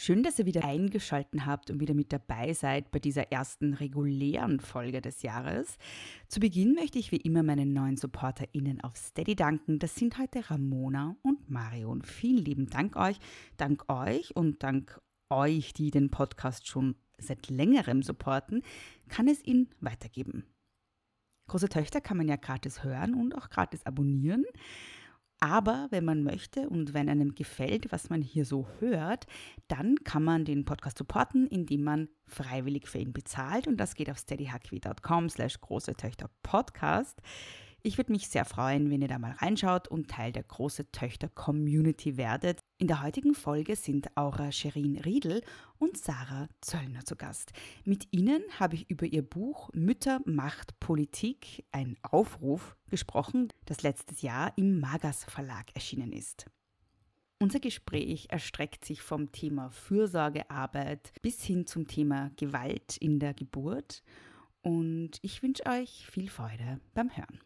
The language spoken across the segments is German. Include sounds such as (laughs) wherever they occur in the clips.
Schön, dass ihr wieder eingeschaltet habt und wieder mit dabei seid bei dieser ersten regulären Folge des Jahres. Zu Beginn möchte ich wie immer meinen neuen SupporterInnen auf Steady danken. Das sind heute Ramona und Marion. Vielen lieben Dank euch. Dank euch und dank euch, die den Podcast schon seit längerem supporten, kann es ihn weitergeben. Große Töchter kann man ja gratis hören und auch gratis abonnieren. Aber wenn man möchte und wenn einem gefällt, was man hier so hört, dann kann man den Podcast supporten, indem man freiwillig für ihn bezahlt. Und das geht auf steadyhq.com slash große Töchter Podcast. Ich würde mich sehr freuen, wenn ihr da mal reinschaut und Teil der große Töchter Community werdet. In der heutigen Folge sind Aura Sherin Riedel und Sarah Zöllner zu Gast. Mit ihnen habe ich über ihr Buch Mütter, Macht, Politik, ein Aufruf gesprochen, das letztes Jahr im Magas Verlag erschienen ist. Unser Gespräch erstreckt sich vom Thema Fürsorgearbeit bis hin zum Thema Gewalt in der Geburt und ich wünsche euch viel Freude beim Hören.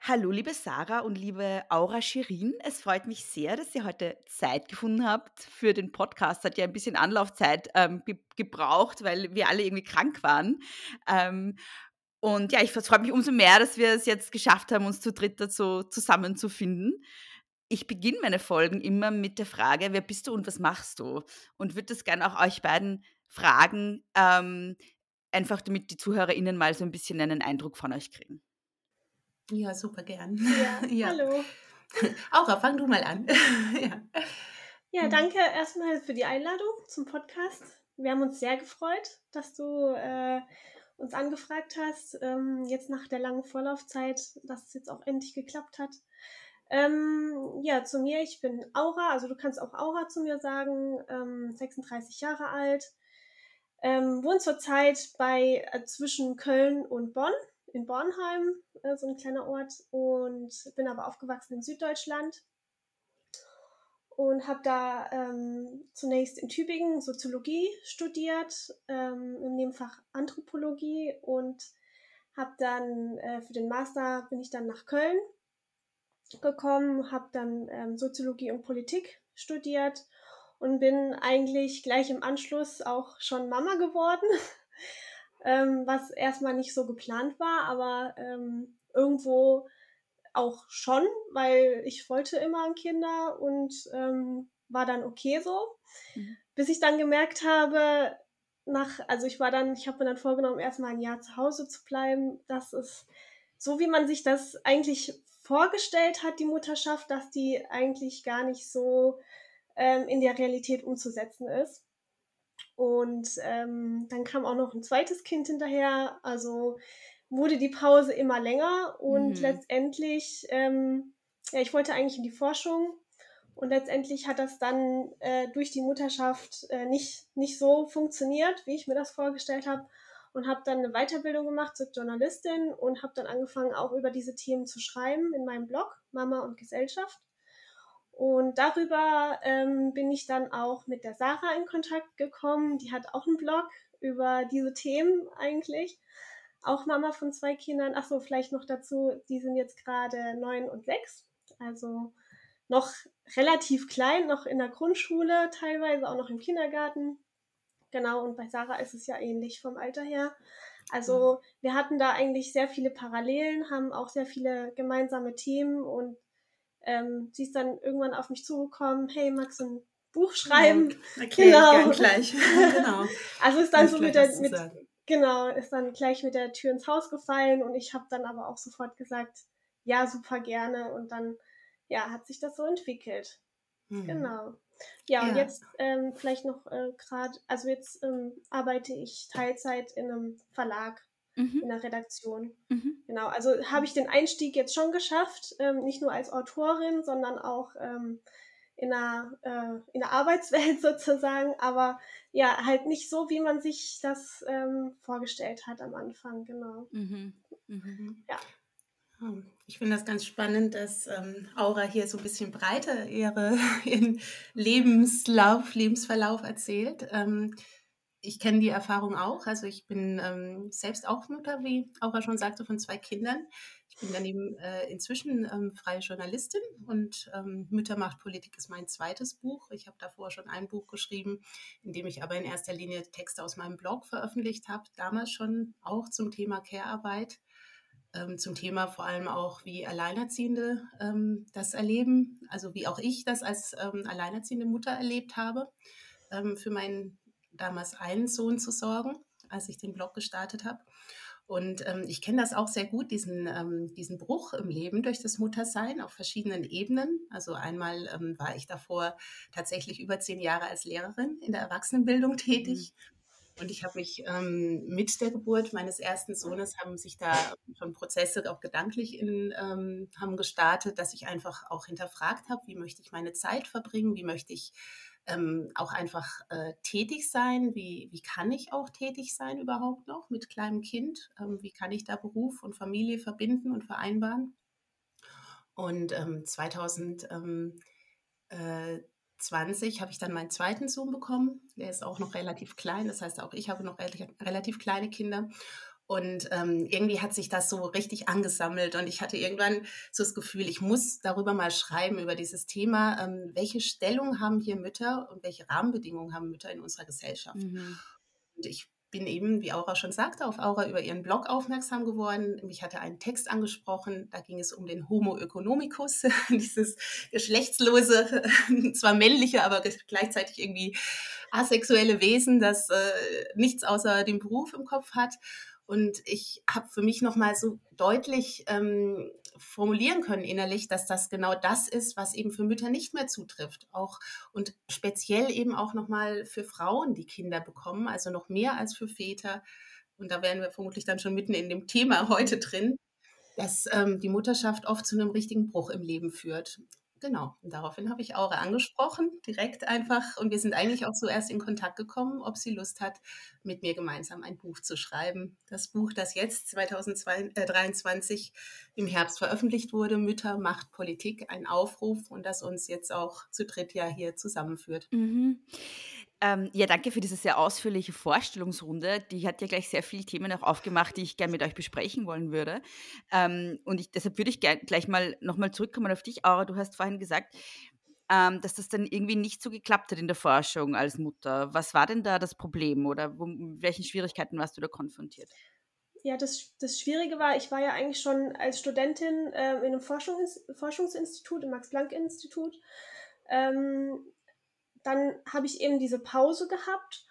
Hallo, liebe Sarah und liebe Aura Shirin. Es freut mich sehr, dass ihr heute Zeit gefunden habt für den Podcast. Hat ja ein bisschen Anlaufzeit ähm, ge gebraucht, weil wir alle irgendwie krank waren. Ähm, und ja, ich freue mich umso mehr, dass wir es jetzt geschafft haben, uns zu dritt dazu zusammenzufinden. Ich beginne meine Folgen immer mit der Frage, wer bist du und was machst du? Und würde das gerne auch euch beiden fragen, ähm, einfach damit die ZuhörerInnen mal so ein bisschen einen Eindruck von euch kriegen. Ja, super gern. Ja, (laughs) ja. hallo. (laughs) Aura, fang du mal an. (laughs) ja. ja, mhm. danke erstmal für die Einladung zum Podcast. Wir haben uns sehr gefreut, dass du äh, uns angefragt hast, ähm, jetzt nach der langen Vorlaufzeit, dass es jetzt auch endlich geklappt hat. Ähm, ja, zu mir, ich bin Aura, also du kannst auch Aura zu mir sagen, ähm, 36 Jahre alt, ähm, wohne zurzeit bei äh, zwischen Köln und Bonn, in Bornheim, äh, so ein kleiner Ort, und bin aber aufgewachsen in Süddeutschland. Und habe da ähm, zunächst in Tübingen Soziologie studiert, ähm, im Nebenfach Anthropologie und habe dann äh, für den Master bin ich dann nach Köln gekommen, habe dann ähm, Soziologie und Politik studiert und bin eigentlich gleich im Anschluss auch schon Mama geworden, (laughs) ähm, was erstmal nicht so geplant war, aber ähm, irgendwo auch schon, weil ich wollte immer Kinder und ähm, war dann okay so, mhm. bis ich dann gemerkt habe, nach, also ich war dann, ich habe mir dann vorgenommen, erstmal ein Jahr zu Hause zu bleiben. Das ist so, wie man sich das eigentlich vorgestellt hat, die Mutterschaft, dass die eigentlich gar nicht so ähm, in der Realität umzusetzen ist. Und ähm, dann kam auch noch ein zweites Kind hinterher. Also wurde die Pause immer länger und mhm. letztendlich, ähm, ja, ich wollte eigentlich in die Forschung und letztendlich hat das dann äh, durch die Mutterschaft äh, nicht, nicht so funktioniert, wie ich mir das vorgestellt habe und habe dann eine Weiterbildung gemacht zur Journalistin und habe dann angefangen, auch über diese Themen zu schreiben in meinem Blog Mama und Gesellschaft. Und darüber ähm, bin ich dann auch mit der Sarah in Kontakt gekommen. Die hat auch einen Blog über diese Themen eigentlich. Auch Mama von zwei Kindern. Achso, vielleicht noch dazu, die sind jetzt gerade neun und sechs. Also noch relativ klein, noch in der Grundschule, teilweise auch noch im Kindergarten. Genau, und bei Sarah ist es ja ähnlich vom Alter her. Also wir hatten da eigentlich sehr viele Parallelen, haben auch sehr viele gemeinsame Themen und ähm, sie ist dann irgendwann auf mich zugekommen, hey, magst du ein Buch schreiben? Okay, (laughs) genau. gleich. (laughs) genau. Also ist dann so mit der, mit, genau, ist dann gleich mit der Tür ins Haus gefallen und ich habe dann aber auch sofort gesagt, ja, super gerne und dann, ja, hat sich das so entwickelt. Mhm. Genau. Ja, ja, und jetzt ähm, vielleicht noch äh, gerade, also jetzt ähm, arbeite ich Teilzeit in einem Verlag, mhm. in der Redaktion. Mhm. Genau, also habe ich den Einstieg jetzt schon geschafft, ähm, nicht nur als Autorin, sondern auch ähm, in der, äh, in der Arbeitswelt (laughs) sozusagen, aber ja, halt nicht so, wie man sich das ähm, vorgestellt hat am Anfang, genau. Mhm. Mhm. Ja. Ich finde das ganz spannend, dass ähm, Aura hier so ein bisschen breiter ihre, (laughs) ihren Lebenslauf, Lebensverlauf erzählt. Ähm, ich kenne die Erfahrung auch. Also ich bin ähm, selbst auch Mutter, wie Aura schon sagte, von zwei Kindern. Ich bin daneben äh, inzwischen ähm, freie Journalistin und ähm, Mütter macht Politik ist mein zweites Buch. Ich habe davor schon ein Buch geschrieben, in dem ich aber in erster Linie Texte aus meinem Blog veröffentlicht habe, damals schon auch zum Thema Care-Arbeit, ähm, zum Thema vor allem auch, wie Alleinerziehende ähm, das erleben, also wie auch ich das als ähm, alleinerziehende Mutter erlebt habe, ähm, für meinen damals einen Sohn zu sorgen, als ich den Blog gestartet habe. Und ähm, ich kenne das auch sehr gut, diesen, ähm, diesen Bruch im Leben durch das Muttersein auf verschiedenen Ebenen. Also einmal ähm, war ich davor tatsächlich über zehn Jahre als Lehrerin in der Erwachsenenbildung tätig. Mhm. Und ich habe mich ähm, mit der Geburt meines ersten Sohnes haben sich da schon Prozesse auch gedanklich in, ähm, haben gestartet, dass ich einfach auch hinterfragt habe, wie möchte ich meine Zeit verbringen, wie möchte ich ähm, auch einfach äh, tätig sein. Wie, wie kann ich auch tätig sein überhaupt noch mit kleinem Kind? Ähm, wie kann ich da Beruf und Familie verbinden und vereinbaren? Und ähm, 2020 ähm, äh, habe ich dann meinen zweiten Sohn bekommen. Der ist auch noch relativ klein. Das heißt, auch ich habe noch relativ, relativ kleine Kinder. Und ähm, irgendwie hat sich das so richtig angesammelt und ich hatte irgendwann so das Gefühl, ich muss darüber mal schreiben, über dieses Thema, ähm, welche Stellung haben hier Mütter und welche Rahmenbedingungen haben Mütter in unserer Gesellschaft. Mhm. Und ich bin eben, wie Aura schon sagte, auf Aura über ihren Blog aufmerksam geworden. Mich hatte einen Text angesprochen, da ging es um den Homo economicus, (laughs) dieses geschlechtslose, (laughs) zwar männliche, aber gleichzeitig irgendwie asexuelle Wesen, das äh, nichts außer dem Beruf im Kopf hat. Und ich habe für mich nochmal so deutlich ähm, formulieren können innerlich, dass das genau das ist, was eben für Mütter nicht mehr zutrifft. Auch und speziell eben auch nochmal für Frauen, die Kinder bekommen, also noch mehr als für Väter. Und da wären wir vermutlich dann schon mitten in dem Thema heute drin, dass ähm, die Mutterschaft oft zu einem richtigen Bruch im Leben führt. Genau, und daraufhin habe ich Aure angesprochen, direkt einfach. Und wir sind eigentlich auch so erst in Kontakt gekommen, ob sie Lust hat, mit mir gemeinsam ein Buch zu schreiben. Das Buch, das jetzt 2023 im Herbst veröffentlicht wurde, Mütter macht Politik, ein Aufruf und das uns jetzt auch zu dritt ja hier zusammenführt. Mhm. Ähm, ja, danke für diese sehr ausführliche Vorstellungsrunde. Die hat ja gleich sehr viele Themen auch aufgemacht, die ich gerne mit euch besprechen wollen würde. Ähm, und ich, deshalb würde ich gleich mal nochmal zurückkommen auf dich, Aura. Du hast vorhin gesagt, ähm, dass das dann irgendwie nicht so geklappt hat in der Forschung als Mutter. Was war denn da das Problem oder wo, mit welchen Schwierigkeiten warst du da konfrontiert? Ja, das, das Schwierige war, ich war ja eigentlich schon als Studentin äh, in einem Forschungs Forschungsinstitut, im Max-Planck-Institut. Ähm, dann habe ich eben diese Pause gehabt.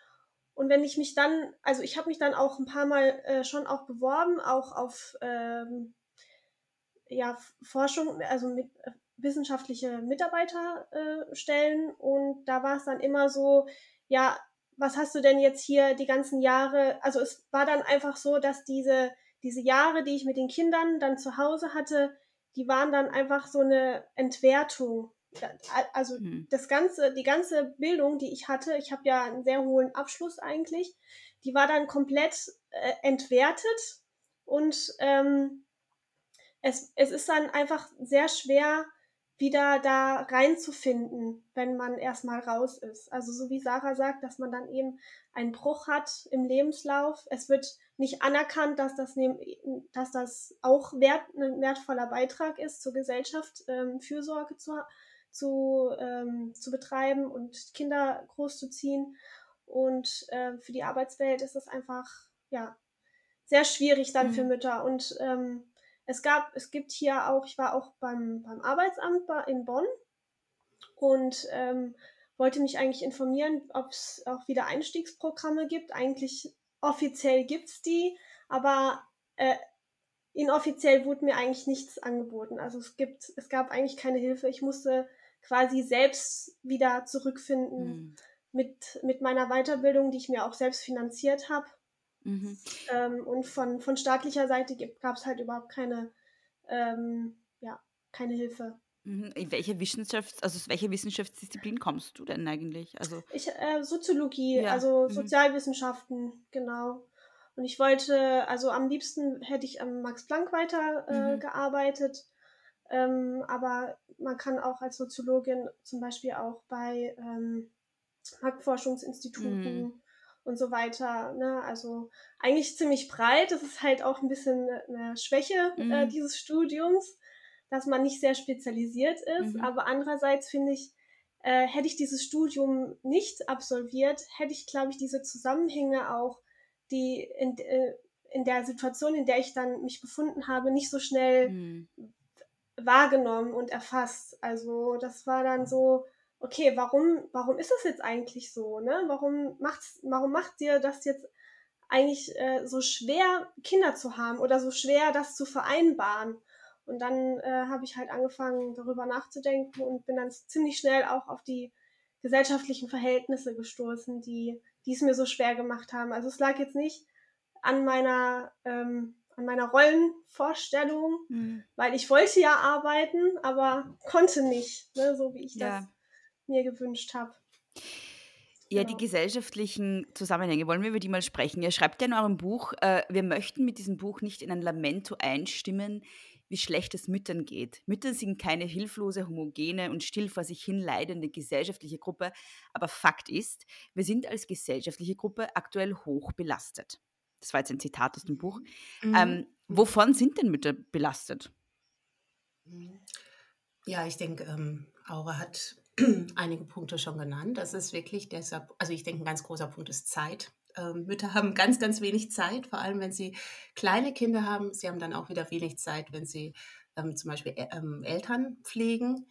Und wenn ich mich dann, also ich habe mich dann auch ein paar Mal äh, schon auch beworben, auch auf ähm, ja, Forschung, also mit, äh, wissenschaftliche Mitarbeiterstellen. Äh, und da war es dann immer so, ja, was hast du denn jetzt hier die ganzen Jahre? Also es war dann einfach so, dass diese, diese Jahre, die ich mit den Kindern dann zu Hause hatte, die waren dann einfach so eine Entwertung also hm. das ganze, die ganze Bildung, die ich hatte, ich habe ja einen sehr hohen Abschluss eigentlich, die war dann komplett äh, entwertet und ähm, es, es ist dann einfach sehr schwer, wieder da reinzufinden, wenn man erstmal raus ist. Also so wie Sarah sagt, dass man dann eben einen Bruch hat im Lebenslauf. Es wird nicht anerkannt, dass das, dass das auch wert, ein wertvoller Beitrag ist zur Gesellschaft, ähm, Fürsorge zu, zu, ähm, zu betreiben und Kinder großzuziehen. Und äh, für die Arbeitswelt ist das einfach ja sehr schwierig dann mhm. für Mütter. Und ähm, es gab, es gibt hier auch, ich war auch beim, beim Arbeitsamt in Bonn und ähm, wollte mich eigentlich informieren, ob es auch wieder Einstiegsprogramme gibt. Eigentlich offiziell gibt es die, aber äh, inoffiziell wurde mir eigentlich nichts angeboten. Also es gibt, es gab eigentlich keine Hilfe. Ich musste quasi selbst wieder zurückfinden mhm. mit, mit meiner Weiterbildung, die ich mir auch selbst finanziert habe. Mhm. Ähm, und von, von staatlicher Seite gab es halt überhaupt keine, ähm, ja, keine Hilfe. Mhm. In welche Wissenschafts-, also aus welcher Wissenschaftsdisziplin kommst du denn eigentlich? Also ich, äh, Soziologie, ja. also mhm. Sozialwissenschaften, genau. Und ich wollte, also am liebsten hätte ich am Max Planck weiter äh, mhm. gearbeitet. Ähm, aber man kann auch als Soziologin zum Beispiel auch bei ähm, Marktforschungsinstituten mhm. und so weiter. Ne? Also eigentlich ziemlich breit. Das ist halt auch ein bisschen eine Schwäche äh, mhm. äh, dieses Studiums, dass man nicht sehr spezialisiert ist. Mhm. Aber andererseits finde ich, äh, hätte ich dieses Studium nicht absolviert, hätte ich, glaube ich, diese Zusammenhänge auch die in, äh, in der Situation, in der ich dann mich befunden habe, nicht so schnell mhm. Wahrgenommen und erfasst. Also das war dann so, okay, warum, warum ist das jetzt eigentlich so? Ne? Warum, macht's, warum macht dir das jetzt eigentlich äh, so schwer, Kinder zu haben oder so schwer, das zu vereinbaren? Und dann äh, habe ich halt angefangen, darüber nachzudenken und bin dann ziemlich schnell auch auf die gesellschaftlichen Verhältnisse gestoßen, die die es mir so schwer gemacht haben. Also es lag jetzt nicht an meiner, ähm, an meiner Rollenvorstellung, mhm. weil ich wollte ja arbeiten, aber konnte nicht, ne, so wie ich ja. das mir gewünscht habe. Ja, genau. die gesellschaftlichen Zusammenhänge, wollen wir über die mal sprechen. Ihr schreibt ja in eurem Buch, äh, wir möchten mit diesem Buch nicht in ein Lamento einstimmen, wie schlecht es Müttern geht. Mütter sind keine hilflose, homogene und still vor sich hin leidende gesellschaftliche Gruppe, aber Fakt ist, wir sind als gesellschaftliche Gruppe aktuell hoch belastet. Das war jetzt ein Zitat aus dem Buch. Mhm. Ähm, wovon sind denn Mütter belastet? Ja, ich denke, ähm, Aura hat (clears throat) einige Punkte schon genannt. Das ist wirklich deshalb, also ich denke, ein ganz großer Punkt ist Zeit. Ähm, Mütter haben ganz, ganz wenig Zeit, vor allem wenn sie kleine Kinder haben. Sie haben dann auch wieder wenig Zeit, wenn sie ähm, zum Beispiel ähm, Eltern pflegen.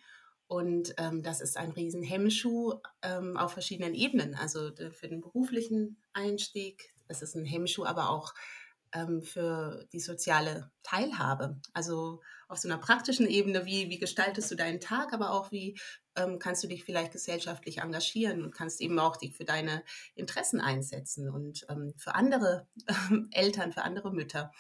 Und ähm, das ist ein riesen Hemmschuh ähm, auf verschiedenen Ebenen. Also für den beruflichen Einstieg, es ist ein Hemmschuh, aber auch ähm, für die soziale Teilhabe. Also auf so einer praktischen Ebene, wie, wie gestaltest du deinen Tag, aber auch wie ähm, kannst du dich vielleicht gesellschaftlich engagieren und kannst eben auch dich für deine Interessen einsetzen und ähm, für andere (laughs) Eltern, für andere Mütter.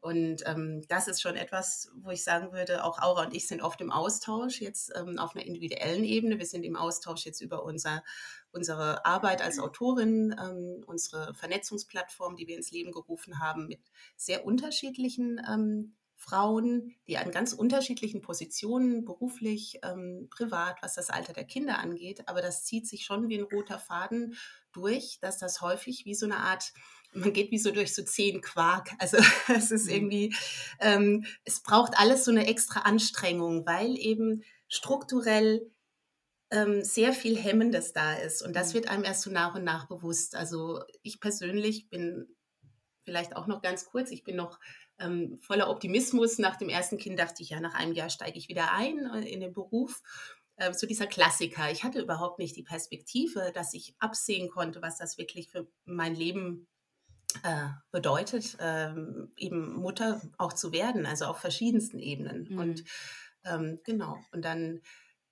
Und ähm, das ist schon etwas, wo ich sagen würde, auch Aura und ich sind oft im Austausch jetzt ähm, auf einer individuellen Ebene. Wir sind im Austausch jetzt über unser, unsere Arbeit als Autorin, ähm, unsere Vernetzungsplattform, die wir ins Leben gerufen haben, mit sehr unterschiedlichen ähm, Frauen, die an ganz unterschiedlichen Positionen, beruflich, ähm, privat, was das Alter der Kinder angeht. Aber das zieht sich schon wie ein roter Faden durch, dass das häufig wie so eine Art, man geht wie so durch so zehn Quark. (laughs) Also es ist mhm. irgendwie, ähm, es braucht alles so eine extra Anstrengung, weil eben strukturell ähm, sehr viel Hemmendes da ist. Und das mhm. wird einem erst so nach und nach bewusst. Also ich persönlich bin vielleicht auch noch ganz kurz, ich bin noch ähm, voller Optimismus. Nach dem ersten Kind dachte ich, ja, nach einem Jahr steige ich wieder ein äh, in den Beruf. Äh, so dieser Klassiker. Ich hatte überhaupt nicht die Perspektive, dass ich absehen konnte, was das wirklich für mein Leben äh, bedeutet, ähm, eben Mutter auch zu werden, also auf verschiedensten Ebenen. Mhm. Und ähm, genau, und dann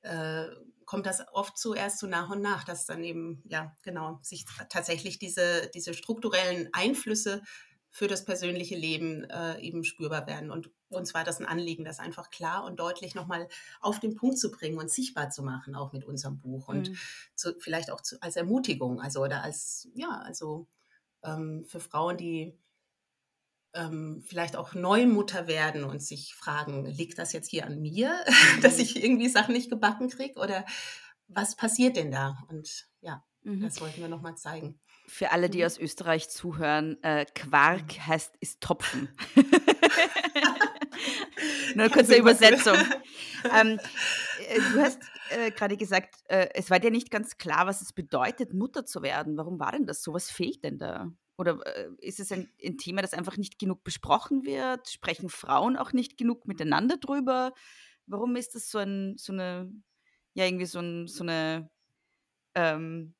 äh, kommt das oft so erst so nach und nach, dass dann eben, ja, genau, sich tatsächlich diese, diese strukturellen Einflüsse für das persönliche Leben äh, eben spürbar werden. Und uns war das ein Anliegen, das einfach klar und deutlich nochmal auf den Punkt zu bringen und sichtbar zu machen, auch mit unserem Buch. Und mhm. zu, vielleicht auch zu, als Ermutigung, also oder als, ja, also ähm, für Frauen, die ähm, vielleicht auch Neumutter werden und sich fragen, liegt das jetzt hier an mir, (laughs) mhm. dass ich irgendwie Sachen nicht gebacken kriege? Oder was passiert denn da? Und ja, mhm. das wollten wir nochmal zeigen. Für alle, die mhm. aus Österreich zuhören, äh, Quark mhm. heißt ist Topfen. (laughs) (laughs) Nur eine kurze Übersetzung. ähm, äh, du hast äh, gerade gesagt, äh, es war dir nicht ganz klar, was es bedeutet, Mutter zu werden. Warum war denn das so? Was fehlt denn da? Oder äh, ist es ein, ein, Thema, das einfach nicht genug besprochen wird? Sprechen Frauen auch nicht genug miteinander drüber? Warum ist das so, ein, so eine, ja, irgendwie so, ein, so eine ähm,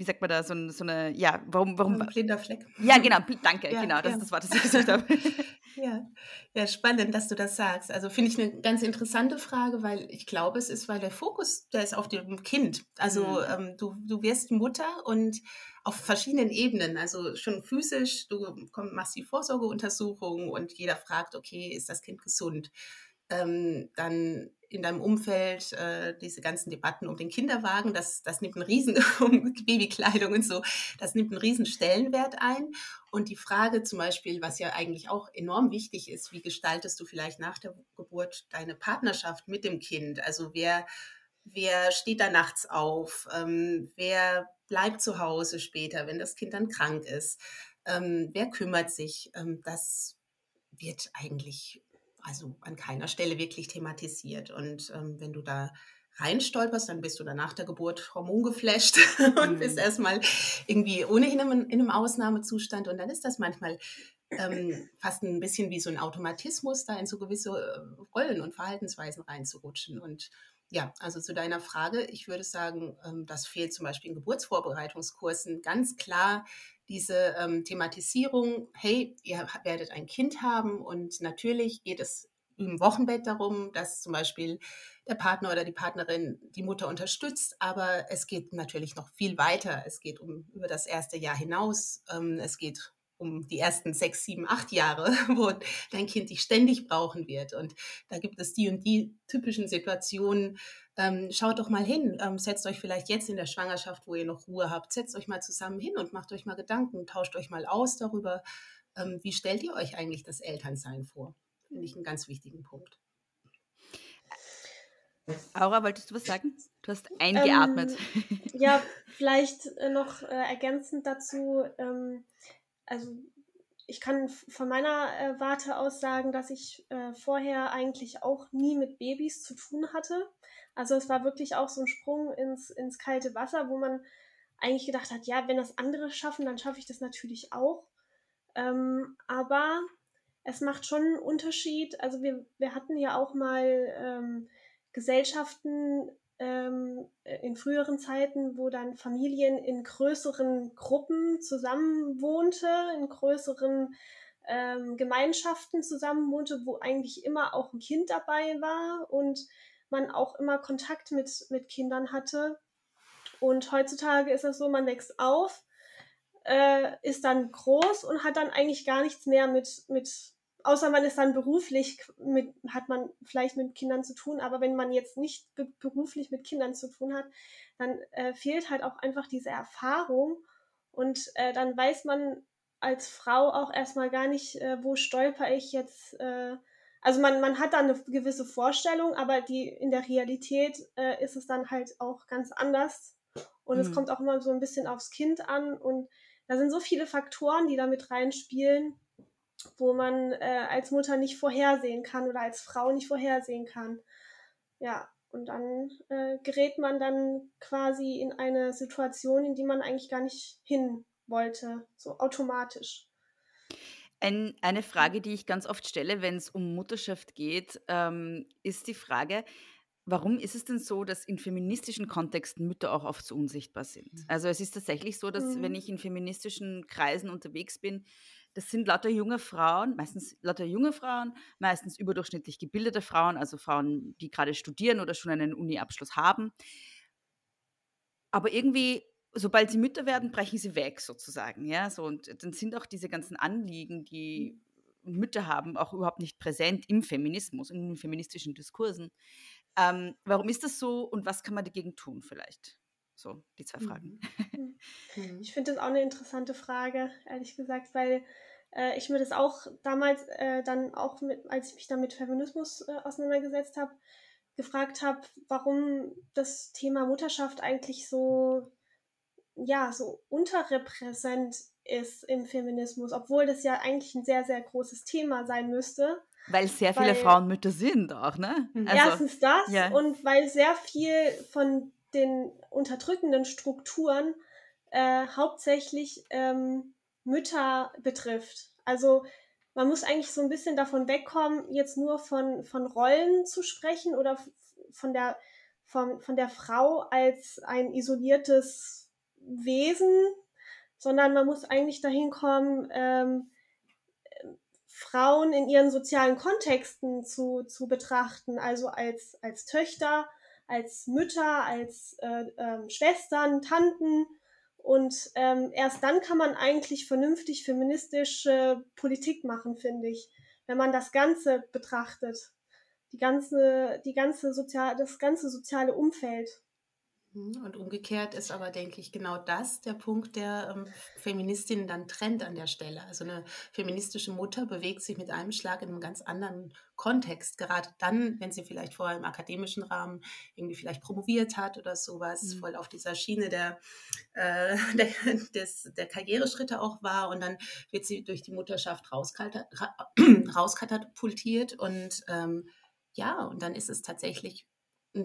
wie sagt man da, so, so eine, ja, warum, warum. Ein blinder Fleck. Ja, genau, danke, Ja, genau, das ja. ist das Wort, das ich gesucht habe. (laughs) Ja, ja, spannend, dass du das sagst. Also finde ich eine ganz interessante Frage, weil ich glaube, es ist, weil der Fokus, der ist auf dem Kind. Also Mhm. ähm, du, du wirst Mutter und auf verschiedenen Ebenen, also schon physisch, du komm, machst die Vorsorgeuntersuchung und jeder fragt, okay, ist das Kind gesund? Ähm, dann in deinem Umfeld äh, diese ganzen Debatten um den Kinderwagen, das, das nimmt einen riesen, (laughs) um Babykleidung und so, das nimmt einen riesen Stellenwert ein. Und die Frage zum Beispiel, was ja eigentlich auch enorm wichtig ist, wie gestaltest du vielleicht nach der Geburt deine Partnerschaft mit dem Kind? Also wer, wer steht da nachts auf? Ähm, wer bleibt zu Hause später, wenn das Kind dann krank ist? Ähm, wer kümmert sich? Ähm, das wird eigentlich also an keiner Stelle wirklich thematisiert. Und ähm, wenn du da reinstolperst, dann bist du dann nach der Geburt hormongeflasht (laughs) und bist Mhm. erstmal irgendwie ohnehin in einem, in einem Ausnahmezustand. Und dann ist das manchmal ähm, fast ein bisschen wie so ein Automatismus, da in so gewisse äh, Rollen und Verhaltensweisen reinzurutschen. Und ja, also zu deiner Frage, ich würde sagen, ähm, das fehlt zum Beispiel in Geburtsvorbereitungskursen ganz klar diese ähm, Thematisierung, hey, ihr werdet ein Kind haben und natürlich geht es im Wochenbett darum, dass zum Beispiel der Partner oder die Partnerin die Mutter unterstützt, aber es geht natürlich noch viel weiter. Es geht um über das erste Jahr hinaus. Ähm, es geht um die ersten sechs, sieben, acht Jahre, (laughs) wo dein Kind dich ständig brauchen wird. Und da gibt es die und die typischen Situationen. Ähm, schaut doch mal hin, ähm, setzt euch vielleicht jetzt in der Schwangerschaft, wo ihr noch Ruhe habt, setzt euch mal zusammen hin und macht euch mal Gedanken, tauscht euch mal aus darüber, ähm, wie stellt ihr euch eigentlich das Elternsein vor? Finde ich einen ganz wichtigen Punkt. Aura, wolltest du was sagen? Du hast eingeatmet. Ja, (laughs) vielleicht äh, noch äh, ergänzend dazu, ähm, also ich kann von meiner äh, Warte aus sagen, dass ich äh, vorher eigentlich auch nie mit Babys zu tun hatte. Also es war wirklich auch so ein Sprung ins, ins kalte Wasser, wo man eigentlich gedacht hat, ja, wenn das andere schaffen, dann schaffe ich das natürlich auch. Ähm, aber es macht schon einen Unterschied. Also wir, wir hatten ja auch mal ähm, Gesellschaften ähm, in früheren Zeiten, wo dann Familien in größeren Gruppen zusammenwohnte, in größeren ähm, Gemeinschaften zusammenwohnte, wo eigentlich immer auch ein Kind dabei war und man auch immer Kontakt mit, mit Kindern hatte. Und heutzutage ist es so, man wächst auf, äh, ist dann groß und hat dann eigentlich gar nichts mehr mit, mit außer man ist dann beruflich, mit, hat man vielleicht mit Kindern zu tun, aber wenn man jetzt nicht be beruflich mit Kindern zu tun hat, dann äh, fehlt halt auch einfach diese Erfahrung und äh, dann weiß man als Frau auch erstmal gar nicht, äh, wo stolper ich jetzt. Äh, also man, man hat dann eine gewisse Vorstellung, aber die in der Realität äh, ist es dann halt auch ganz anders. Und es Mhm. kommt auch immer so ein bisschen aufs Kind an. Und da sind so viele Faktoren, die da mit reinspielen, wo man äh, als Mutter nicht vorhersehen kann oder als Frau nicht vorhersehen kann. Ja, und dann äh, gerät man dann quasi in eine Situation, in die man eigentlich gar nicht hin wollte, so automatisch. Ein, eine Frage, die ich ganz oft stelle, wenn es um Mutterschaft geht, ähm, ist die Frage, warum ist es denn so, dass in feministischen Kontexten Mütter auch oft so unsichtbar sind? Also es ist tatsächlich so, dass Mhm. wenn ich in feministischen Kreisen unterwegs bin, das sind lauter junge Frauen, meistens lauter junge Frauen, meistens überdurchschnittlich gebildete Frauen, also Frauen, die gerade studieren oder schon einen Uni-Abschluss haben. Aber irgendwie, sobald sie Mütter werden, brechen sie weg sozusagen, ja, so und dann sind auch diese ganzen Anliegen, die Mütter haben, auch überhaupt nicht präsent im Feminismus, in den feministischen Diskursen. Ähm, warum ist das so und was kann man dagegen tun vielleicht? So, die zwei Fragen. Mhm. (laughs) Ich finde das auch eine interessante Frage, ehrlich gesagt, weil äh, ich mir das auch damals äh, dann auch mit, als ich mich dann mit Feminismus äh, auseinandergesetzt habe, gefragt habe, warum das Thema Mutterschaft eigentlich so ja so unterrepräsent ist im Feminismus, obwohl das ja eigentlich ein sehr sehr großes Thema sein müsste. Weil sehr viele Weil- Frauen Mütter sind auch, ne? Mhm. Also, Erstens das ja. und weil sehr viel von den unterdrückenden Strukturen äh, hauptsächlich ähm, Mütter betrifft. Also man muss eigentlich so ein bisschen davon wegkommen, jetzt nur von, von Rollen zu sprechen oder von der, von, von der Frau als ein isoliertes Wesen, sondern man muss eigentlich dahin kommen, ähm, Frauen in ihren sozialen Kontexten zu, zu betrachten, also als, als Töchter, als Mütter, als äh, äh, Schwestern, Tanten. Und ähm, erst dann kann man eigentlich vernünftig feministische Politik machen, finde ich, wenn man das Ganze betrachtet, die ganze, die ganze sozial, das ganze soziale Umfeld. Mhm, und umgekehrt ist aber, denke ich, genau das der Punkt, der ähm, Feministinnen dann trennt an der Stelle. Also eine feministische Mutter bewegt sich mit einem Schlag in einem ganz anderen Kontext, gerade dann, wenn sie vielleicht vorher im akademischen Rahmen irgendwie vielleicht promoviert hat oder sowas, mhm. voll auf dieser Schiene der, äh, (laughs) der, des, der Karriereschritte auch war und dann wird sie durch die Mutterschaft (clears throat) rauskatapultiert und ähm, ja, und dann ist es tatsächlich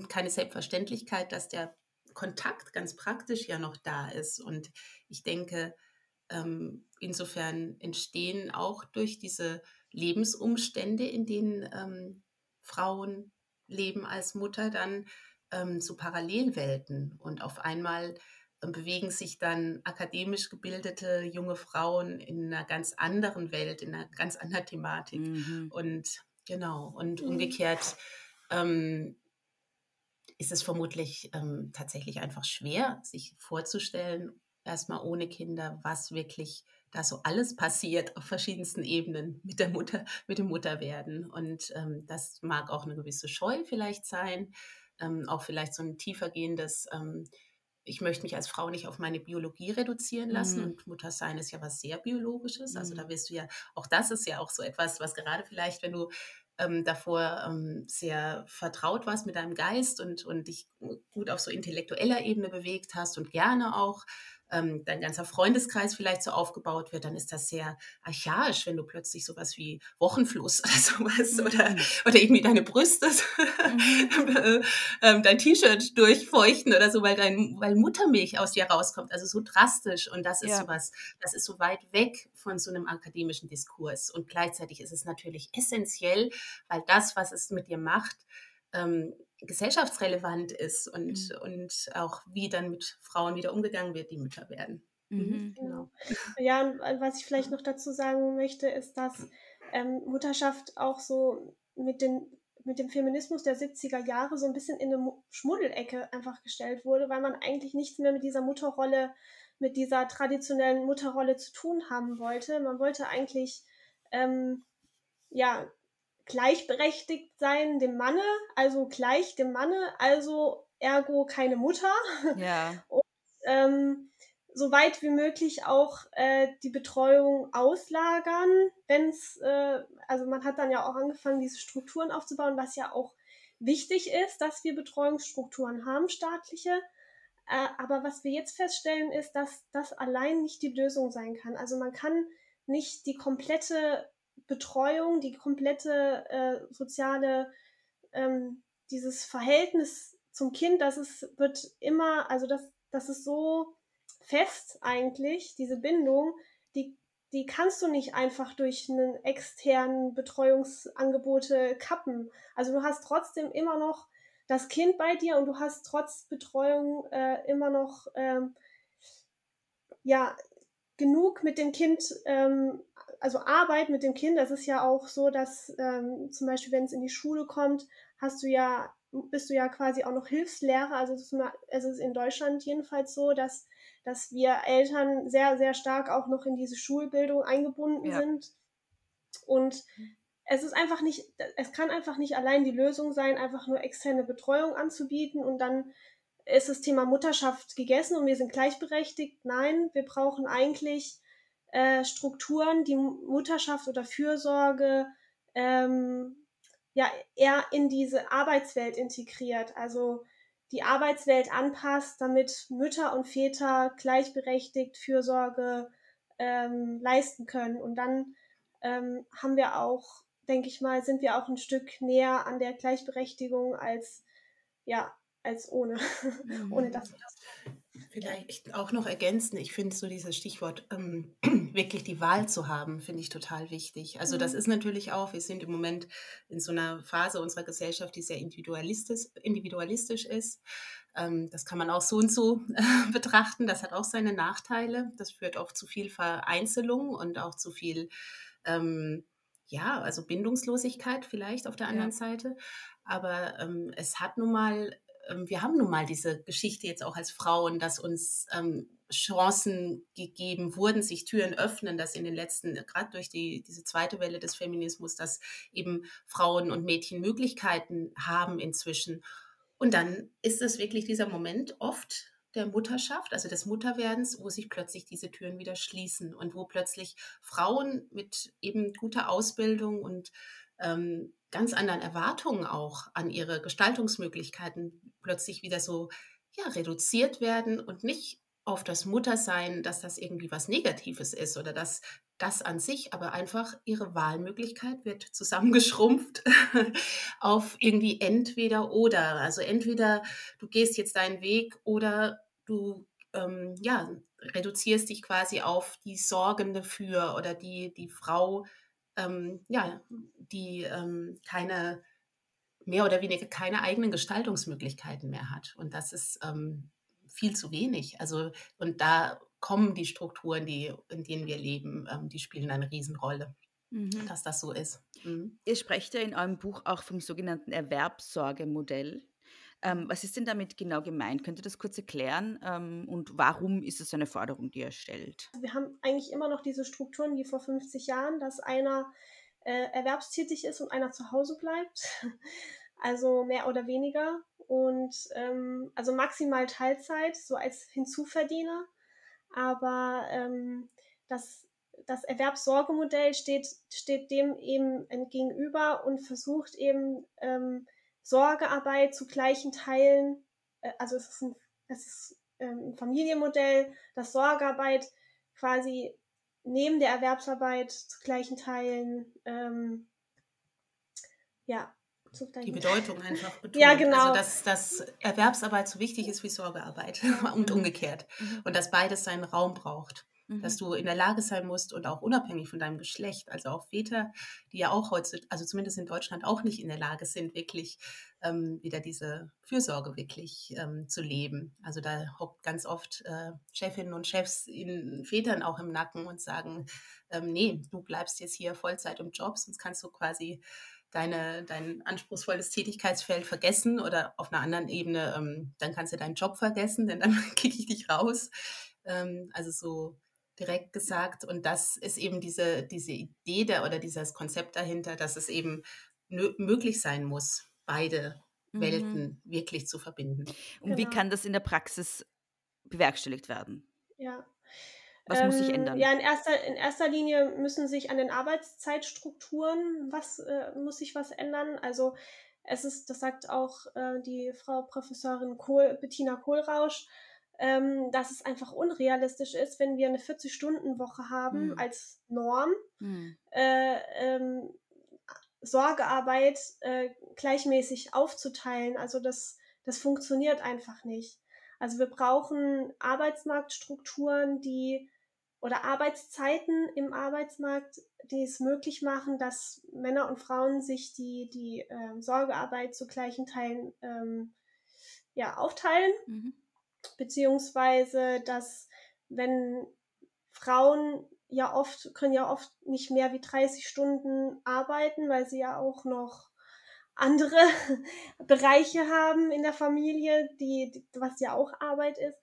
keine Selbstverständlichkeit, dass der Kontakt ganz praktisch ja noch da ist. Und ich denke, ähm, insofern entstehen auch durch diese Lebensumstände, in denen ähm, Frauen leben als Mutter, dann ähm, so Parallelwelten. Und auf einmal ähm, bewegen sich dann akademisch gebildete junge Frauen in einer ganz anderen Welt, in einer ganz anderen Thematik. Mhm. Und genau, und mhm. umgekehrt ähm, ist es vermutlich ähm, tatsächlich einfach schwer, sich vorzustellen, erstmal ohne Kinder, was wirklich da so alles passiert auf verschiedensten Ebenen mit der Mutter, (laughs) mit dem Mutterwerden. Und ähm, das mag auch eine gewisse Scheu vielleicht sein, ähm, auch vielleicht so ein tiefergehendes, ähm, ich möchte mich als Frau nicht auf meine Biologie reduzieren lassen mhm. und Muttersein ist ja was sehr Biologisches. Also mhm. da wirst du ja, auch das ist ja auch so etwas, was gerade vielleicht, wenn du ähm, davor ähm, sehr vertraut warst mit deinem Geist und, und dich gut auf so intellektueller Ebene bewegt hast und gerne auch ähm, dein ganzer Freundeskreis vielleicht so aufgebaut wird, dann ist das sehr archaisch, wenn du plötzlich sowas wie Wochenfluss (laughs) oder sowas mhm. oder, oder irgendwie deine Brüste, mhm. (laughs) ähm, dein T-Shirt durchfeuchten oder so, weil dein, weil Muttermilch aus dir rauskommt. Also so drastisch und das ist ja. sowas, das ist so weit weg von so einem akademischen Diskurs. Und gleichzeitig ist es natürlich essentiell, weil das, was es mit dir macht, ähm, gesellschaftsrelevant ist und, mhm. und auch wie dann mit Frauen wieder umgegangen wird, die Mütter werden. Mhm. mhm. Genau. Ja, und was ich vielleicht noch dazu sagen möchte, ist, dass ähm, Mutterschaft auch so mit, den, mit dem Feminismus der 70er Jahre so ein bisschen in eine Schmuddelecke einfach gestellt wurde, weil man eigentlich nichts mehr mit dieser Mutterrolle, mit dieser traditionellen Mutterrolle zu tun haben wollte. Man wollte eigentlich ähm, ja gleichberechtigt sein dem Manne, also gleich dem Manne, also ergo keine Mutter. (laughs) Ja. Und ähm, so weit wie möglich auch äh, die Betreuung auslagern, wenn es, äh, also man hat dann ja auch angefangen, diese Strukturen aufzubauen, was ja auch wichtig ist, dass wir Betreuungsstrukturen haben, staatliche. Äh, aber was wir jetzt feststellen, ist, dass das allein nicht die Lösung sein kann. Also man kann nicht die komplette Betreuung, die komplette äh, soziale, ähm, dieses Verhältnis zum Kind, das ist, wird immer, also das, das ist so fest eigentlich, diese Bindung, die, die kannst du nicht einfach durch einen externen Betreuungsangebote kappen. Also du hast trotzdem immer noch das Kind bei dir und du hast trotz Betreuung äh, immer noch ähm, ja genug mit dem Kind ähm, also Arbeit mit dem Kind, das ist ja auch so, dass ähm, zum Beispiel, wenn es in die Schule kommt, hast du ja, bist du ja quasi auch noch Hilfslehrer. Also es ist in Deutschland jedenfalls so, dass, dass wir Eltern sehr, sehr stark auch noch in diese Schulbildung eingebunden ja. sind. Und es ist einfach nicht, es kann einfach nicht allein die Lösung sein, einfach nur externe Betreuung anzubieten und dann ist das Thema Mutterschaft gegessen und wir sind gleichberechtigt. Nein, wir brauchen eigentlich äh, Strukturen, die Mutterschaft oder Fürsorge ähm, ja eher in diese Arbeitswelt integriert, also die Arbeitswelt anpasst, damit Mütter und Väter gleichberechtigt Fürsorge ähm, leisten können. Und dann ähm, haben wir auch, denke ich mal, sind wir auch ein Stück näher an der Gleichberechtigung als ja als ohne, (laughs) ohne dass wir das Vielleicht auch noch ergänzen, ich finde so dieses Stichwort, ähm, (clears throat) wirklich die Wahl zu haben, finde ich total wichtig. Also das Mhm. ist natürlich auch, wir sind im Moment in so einer Phase unserer Gesellschaft, die sehr individualistisch, individualistisch ist. Ähm, das kann man auch so und so (laughs) betrachten. Das hat auch seine Nachteile. Das führt oft zu viel Vereinzelung und auch zu viel, ähm, ja, also Bindungslosigkeit vielleicht auf der Ja. anderen Seite. Aber ähm, es hat nun mal wir haben nun mal diese Geschichte jetzt auch als Frauen, dass uns ähm, Chancen gegeben wurden, sich Türen öffnen, dass in den letzten, gerade durch die, diese zweite Welle des Feminismus, dass eben Frauen und Mädchen Möglichkeiten haben inzwischen. Und dann ist es wirklich dieser Moment oft der Mutterschaft, also des Mutterwerdens, wo sich plötzlich diese Türen wieder schließen und wo plötzlich Frauen mit eben guter Ausbildung und ähm, ganz anderen Erwartungen auch an ihre Gestaltungsmöglichkeiten plötzlich wieder so ja, reduziert werden und nicht auf das Muttersein, dass das irgendwie was Negatives ist oder dass das an sich, aber einfach ihre Wahlmöglichkeit wird zusammengeschrumpft (laughs) auf irgendwie entweder oder. Also entweder du gehst jetzt deinen Weg oder du ähm, ja, reduzierst dich quasi auf die Sorgende für oder die, die Frau, ähm, ja, die ähm, keine, mehr oder weniger keine eigenen Gestaltungsmöglichkeiten mehr hat. Und das ist ähm, viel zu wenig. Also, und da kommen die Strukturen, die, in denen wir leben, ähm, die spielen eine Riesenrolle, Mhm. dass das so ist. Mhm. Ihr sprecht ja in eurem Buch auch vom sogenannten Erwerbssorgemodell. Ähm, was ist denn damit genau gemeint? Könnt ihr das kurz erklären? Ähm, und warum ist es eine Forderung, die ihr stellt? Wir haben eigentlich immer noch diese Strukturen wie vor 50 Jahren, dass einer äh, erwerbstätig ist und einer zu Hause bleibt. (laughs) Also mehr oder weniger. Und ähm, also maximal Teilzeit, so als Hinzuverdiener. Aber ähm, das, das Erwerbssorgemodell steht, steht dem eben entgegenüber und versucht eben ähm, Sorgearbeit zu gleichen Teilen, äh, also es ist ein, es ist, ähm, ein Familienmodell, das Sorgearbeit quasi neben der Erwerbsarbeit zu gleichen Teilen, ähm, ja, zu Die gleichen Bedeutung einfach (laughs) betont. Ja, genau. Also, dass, dass Erwerbsarbeit so wichtig ist wie Sorgearbeit (laughs) und umgekehrt. Mhm. Und dass beides seinen Raum braucht. Mhm. dass du in der Lage sein musst und auch unabhängig von deinem Geschlecht, also auch Väter, die ja auch heute, also zumindest in Deutschland auch nicht in der Lage sind, wirklich ähm, wieder diese Fürsorge wirklich ähm, zu leben. Also da hockt ganz oft äh, Chefinnen und Chefs in Vätern auch im Nacken und sagen, ähm, nee, du bleibst jetzt hier Vollzeit im Job, sonst kannst du quasi deine, dein anspruchsvolles Tätigkeitsfeld vergessen oder auf einer anderen Ebene, ähm, dann kannst du deinen Job vergessen, denn dann (laughs) kicke ich dich raus. Ähm, also so direkt gesagt. Und das ist eben diese, diese Idee der, oder dieses Konzept dahinter, dass es eben möglich sein muss, beide Mhm. Welten wirklich zu verbinden. Und wie Genau. kann das in der Praxis bewerkstelligt werden? Ja. Was muss sich Ähm, ändern? Ja, in erster, in erster Linie müssen sich an den Arbeitszeitstrukturen was äh, muss sich was ändern. Also es ist, das sagt auch äh, die Frau Professorin Kohl, Bettina Kohlrausch, ähm, dass es einfach unrealistisch ist, wenn wir eine 40-Stunden-Woche haben Hm. als Norm, Hm. äh, ähm, Sorgearbeit äh, gleichmäßig aufzuteilen. Also das, das funktioniert einfach nicht. Also wir brauchen Arbeitsmarktstrukturen, die oder Arbeitszeiten im Arbeitsmarkt, die es möglich machen, dass Männer und Frauen sich die, die ähm, Sorgearbeit zu gleichen Teilen ähm, ja, aufteilen Mhm. Beziehungsweise dass wenn Frauen ja oft können ja oft nicht mehr wie 30 Stunden arbeiten, weil sie ja auch noch andere (laughs) Bereiche haben in der Familie, die, die was ja auch Arbeit ist.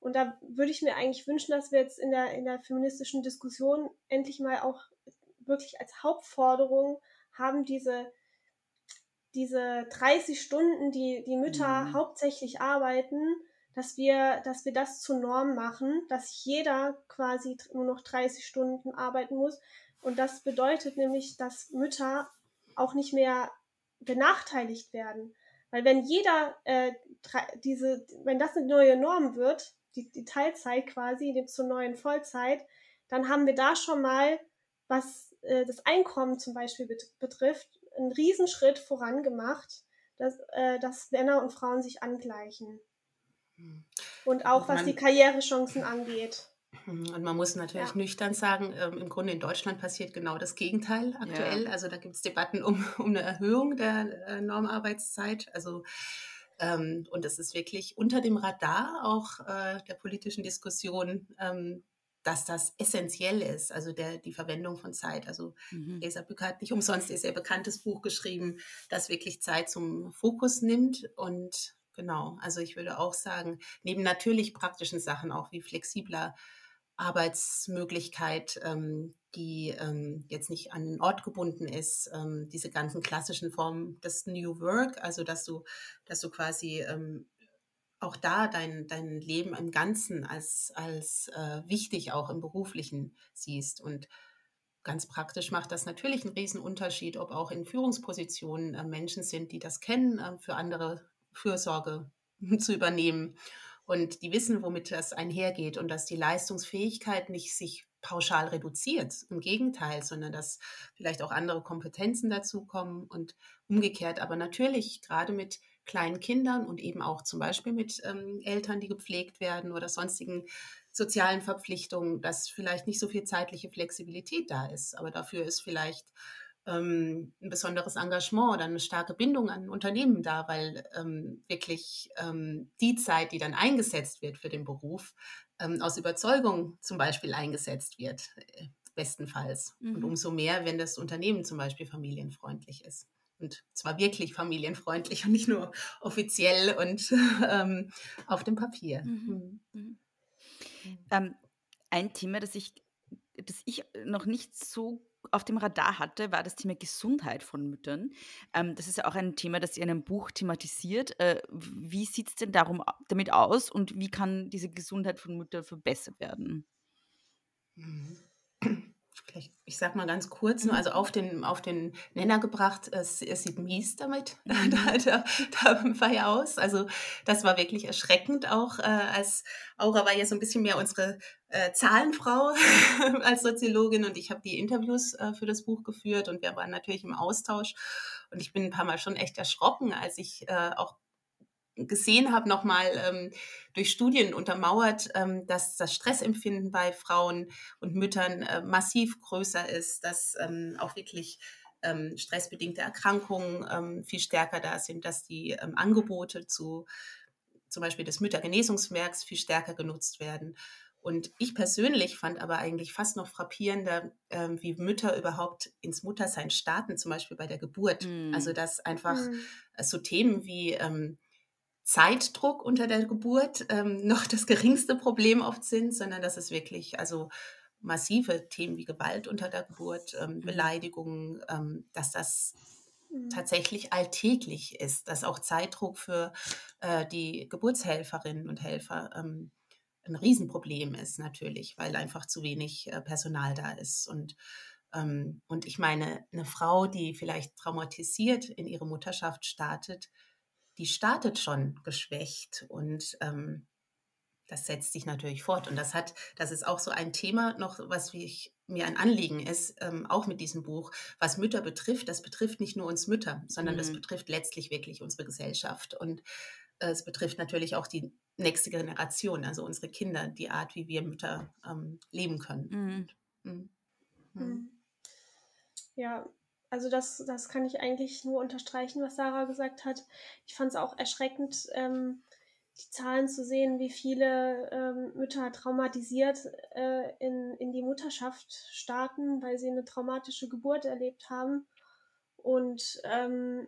Und da würde ich mir eigentlich wünschen, dass wir jetzt in der, in der feministischen Diskussion endlich mal auch wirklich als Hauptforderung haben, diese, diese 30 Stunden, die die Mütter Mhm. hauptsächlich arbeiten, dass wir, dass wir das zur Norm machen, dass jeder quasi nur noch 30 Stunden arbeiten muss. Und das bedeutet nämlich, dass Mütter auch nicht mehr benachteiligt werden. Weil wenn jeder äh, diese, wenn das eine neue Norm wird, die, die Teilzeit quasi zur neuen Vollzeit, dann haben wir da schon mal, was äh, das Einkommen zum Beispiel bet betrifft, einen Riesenschritt vorangemacht, dass, äh, dass Männer und Frauen sich angleichen. Und auch was Man- die Karrierechancen angeht. Und man muss natürlich Ja. nüchtern sagen, ähm, im Grunde in Deutschland passiert genau das Gegenteil aktuell. Ja. Also da gibt es Debatten um, (laughs) um eine Erhöhung der äh, Normarbeitszeit. Also ähm, und es ist wirklich unter dem Radar auch äh, der politischen Diskussion, ähm, dass das essentiell ist, also der, die Verwendung von Zeit. Also Mhm. Lisa Bücker hat nicht umsonst ihr sehr bekanntes Buch geschrieben, das wirklich Zeit zum Fokus nimmt. Und genau, also ich würde auch sagen, neben natürlich praktischen Sachen auch wie flexibler Arbeitsmöglichkeit, ähm, die ähm, jetzt nicht an den Ort gebunden ist, ähm, diese ganzen klassischen Formen des New Work, also dass du, dass du quasi ähm, auch da dein, dein Leben im Ganzen als, als äh, wichtig auch im beruflichen siehst. Und ganz praktisch macht das natürlich einen riesen Unterschied, ob auch in Führungspositionen äh, Menschen sind, die das kennen, äh, für andere Fürsorge (laughs) zu übernehmen. Und die wissen, womit das einhergeht und dass die Leistungsfähigkeit nicht sich pauschal reduziert. Im Gegenteil, sondern dass vielleicht auch andere Kompetenzen dazukommen und umgekehrt. Aber natürlich gerade mit kleinen Kindern und eben auch zum Beispiel mit ähm, Eltern, die gepflegt werden oder sonstigen sozialen Verpflichtungen, dass vielleicht nicht so viel zeitliche Flexibilität da ist. Aber dafür ist vielleicht ähm, ein besonderes Engagement oder eine starke Bindung an Unternehmen da, weil ähm, wirklich ähm, die Zeit, die dann eingesetzt wird für den Beruf, ähm, aus Überzeugung zum Beispiel eingesetzt wird, äh, bestenfalls. Und Mhm. umso mehr, wenn das Unternehmen zum Beispiel familienfreundlich ist. Und zwar wirklich familienfreundlich und nicht nur offiziell und (laughs) ähm, auf dem Papier. Mhm. Mhm. Ähm, ein Thema, das ich, das ich noch nicht so auf dem Radar hatte, war das Thema Gesundheit von Müttern. Ähm, das ist ja auch ein Thema, das ihr in einem Buch thematisiert. Äh, wie sieht es denn darum, damit aus und wie kann diese Gesundheit von Müttern verbessert werden? Mhm. Vielleicht, ich sag mal ganz kurz, nur, Mhm. also auf den, auf den Nenner gebracht, es, es sieht mies damit (laughs) da, da, dabei aus. Also das war wirklich erschreckend auch, äh, als Aura war ja so ein bisschen mehr unsere äh, Zahlenfrau (laughs) als Soziologin und ich habe die Interviews äh, für das Buch geführt und wir waren natürlich im Austausch und ich bin ein paar Mal schon echt erschrocken, als ich äh, auch gesehen habe, nochmal ähm, durch Studien untermauert, ähm, dass das Stressempfinden bei Frauen und Müttern äh, massiv größer ist, dass ähm, auch wirklich ähm, stressbedingte Erkrankungen ähm, viel stärker da sind, dass die ähm, Angebote zu zum Beispiel des Müttergenesungswerks viel stärker genutzt werden. Und ich persönlich fand aber eigentlich fast noch frappierender, ähm, wie Mütter überhaupt ins Muttersein starten, zum Beispiel bei der Geburt. Mhm. Also dass einfach äh, so Themen wie ähm, Zeitdruck unter der Geburt ähm, (laughs) noch das geringste Problem oft sind, sondern dass es wirklich also massive Themen wie Gewalt unter der Geburt, ähm, Beleidigungen, ähm, dass das Mhm. tatsächlich alltäglich ist, dass auch Zeitdruck für äh, die Geburtshelferinnen und Helfer ähm, ein Riesenproblem ist natürlich, weil einfach zu wenig äh, Personal da ist. Und, ähm, und ich meine, eine Frau, die vielleicht traumatisiert in ihre Mutterschaft startet, die startet schon geschwächt und ähm, das setzt sich natürlich fort. Und das hat, das ist auch so ein Thema noch, was ich, mir ein Anliegen ist, ähm, auch mit diesem Buch, was Mütter betrifft. Das betrifft nicht nur uns Mütter, sondern das Mhm. betrifft letztlich wirklich unsere Gesellschaft. Und äh, es betrifft natürlich auch die nächste Generation, also unsere Kinder, die Art, wie wir Mütter ähm, leben können. Mhm. Mhm. Mhm. Mhm. Ja, also das, das kann ich eigentlich nur unterstreichen, was Sarah gesagt hat. Ich fand es auch erschreckend, ähm, die Zahlen zu sehen, wie viele ähm, Mütter traumatisiert äh, in, in die Mutterschaft starten, weil sie eine traumatische Geburt erlebt haben. Und ähm,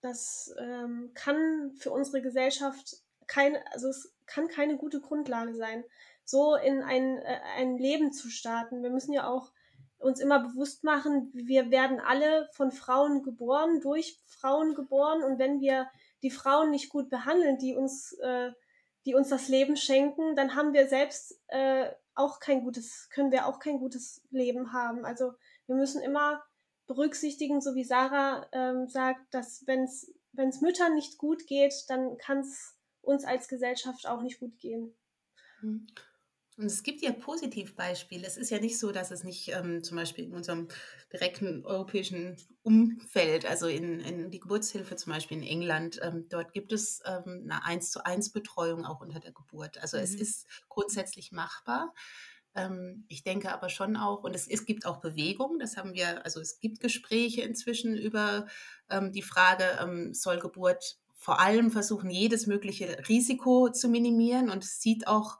das ähm, kann für unsere Gesellschaft keine, also es kann keine gute Grundlage sein, so in ein, äh, ein Leben zu starten. Wir müssen ja auch uns immer bewusst machen, wir werden alle von Frauen geboren, durch Frauen geboren und wenn wir die Frauen nicht gut behandeln, die uns, äh, die uns das Leben schenken, dann haben wir selbst äh, auch kein gutes, können wir auch kein gutes Leben haben. Also wir müssen immer berücksichtigen, so wie Sarah ähm, sagt, dass wenn es Müttern nicht gut geht, dann kann es uns als Gesellschaft auch nicht gut gehen. Und es gibt ja Positivbeispiele. Es ist ja nicht so, dass es nicht ähm, zum Beispiel in unserem direkten europäischen Umfeld, also in, in die Geburtshilfe zum Beispiel in England, ähm, dort gibt es ähm, eine 1 zu 1 Betreuung auch unter der Geburt. Also mhm. es ist grundsätzlich machbar. Ähm, ich denke aber schon auch, und es, es gibt auch Bewegung, das haben wir, also es gibt Gespräche inzwischen über ähm, die Frage, ähm, soll Geburt vor allem versuchen, jedes mögliche Risiko zu minimieren und es sieht auch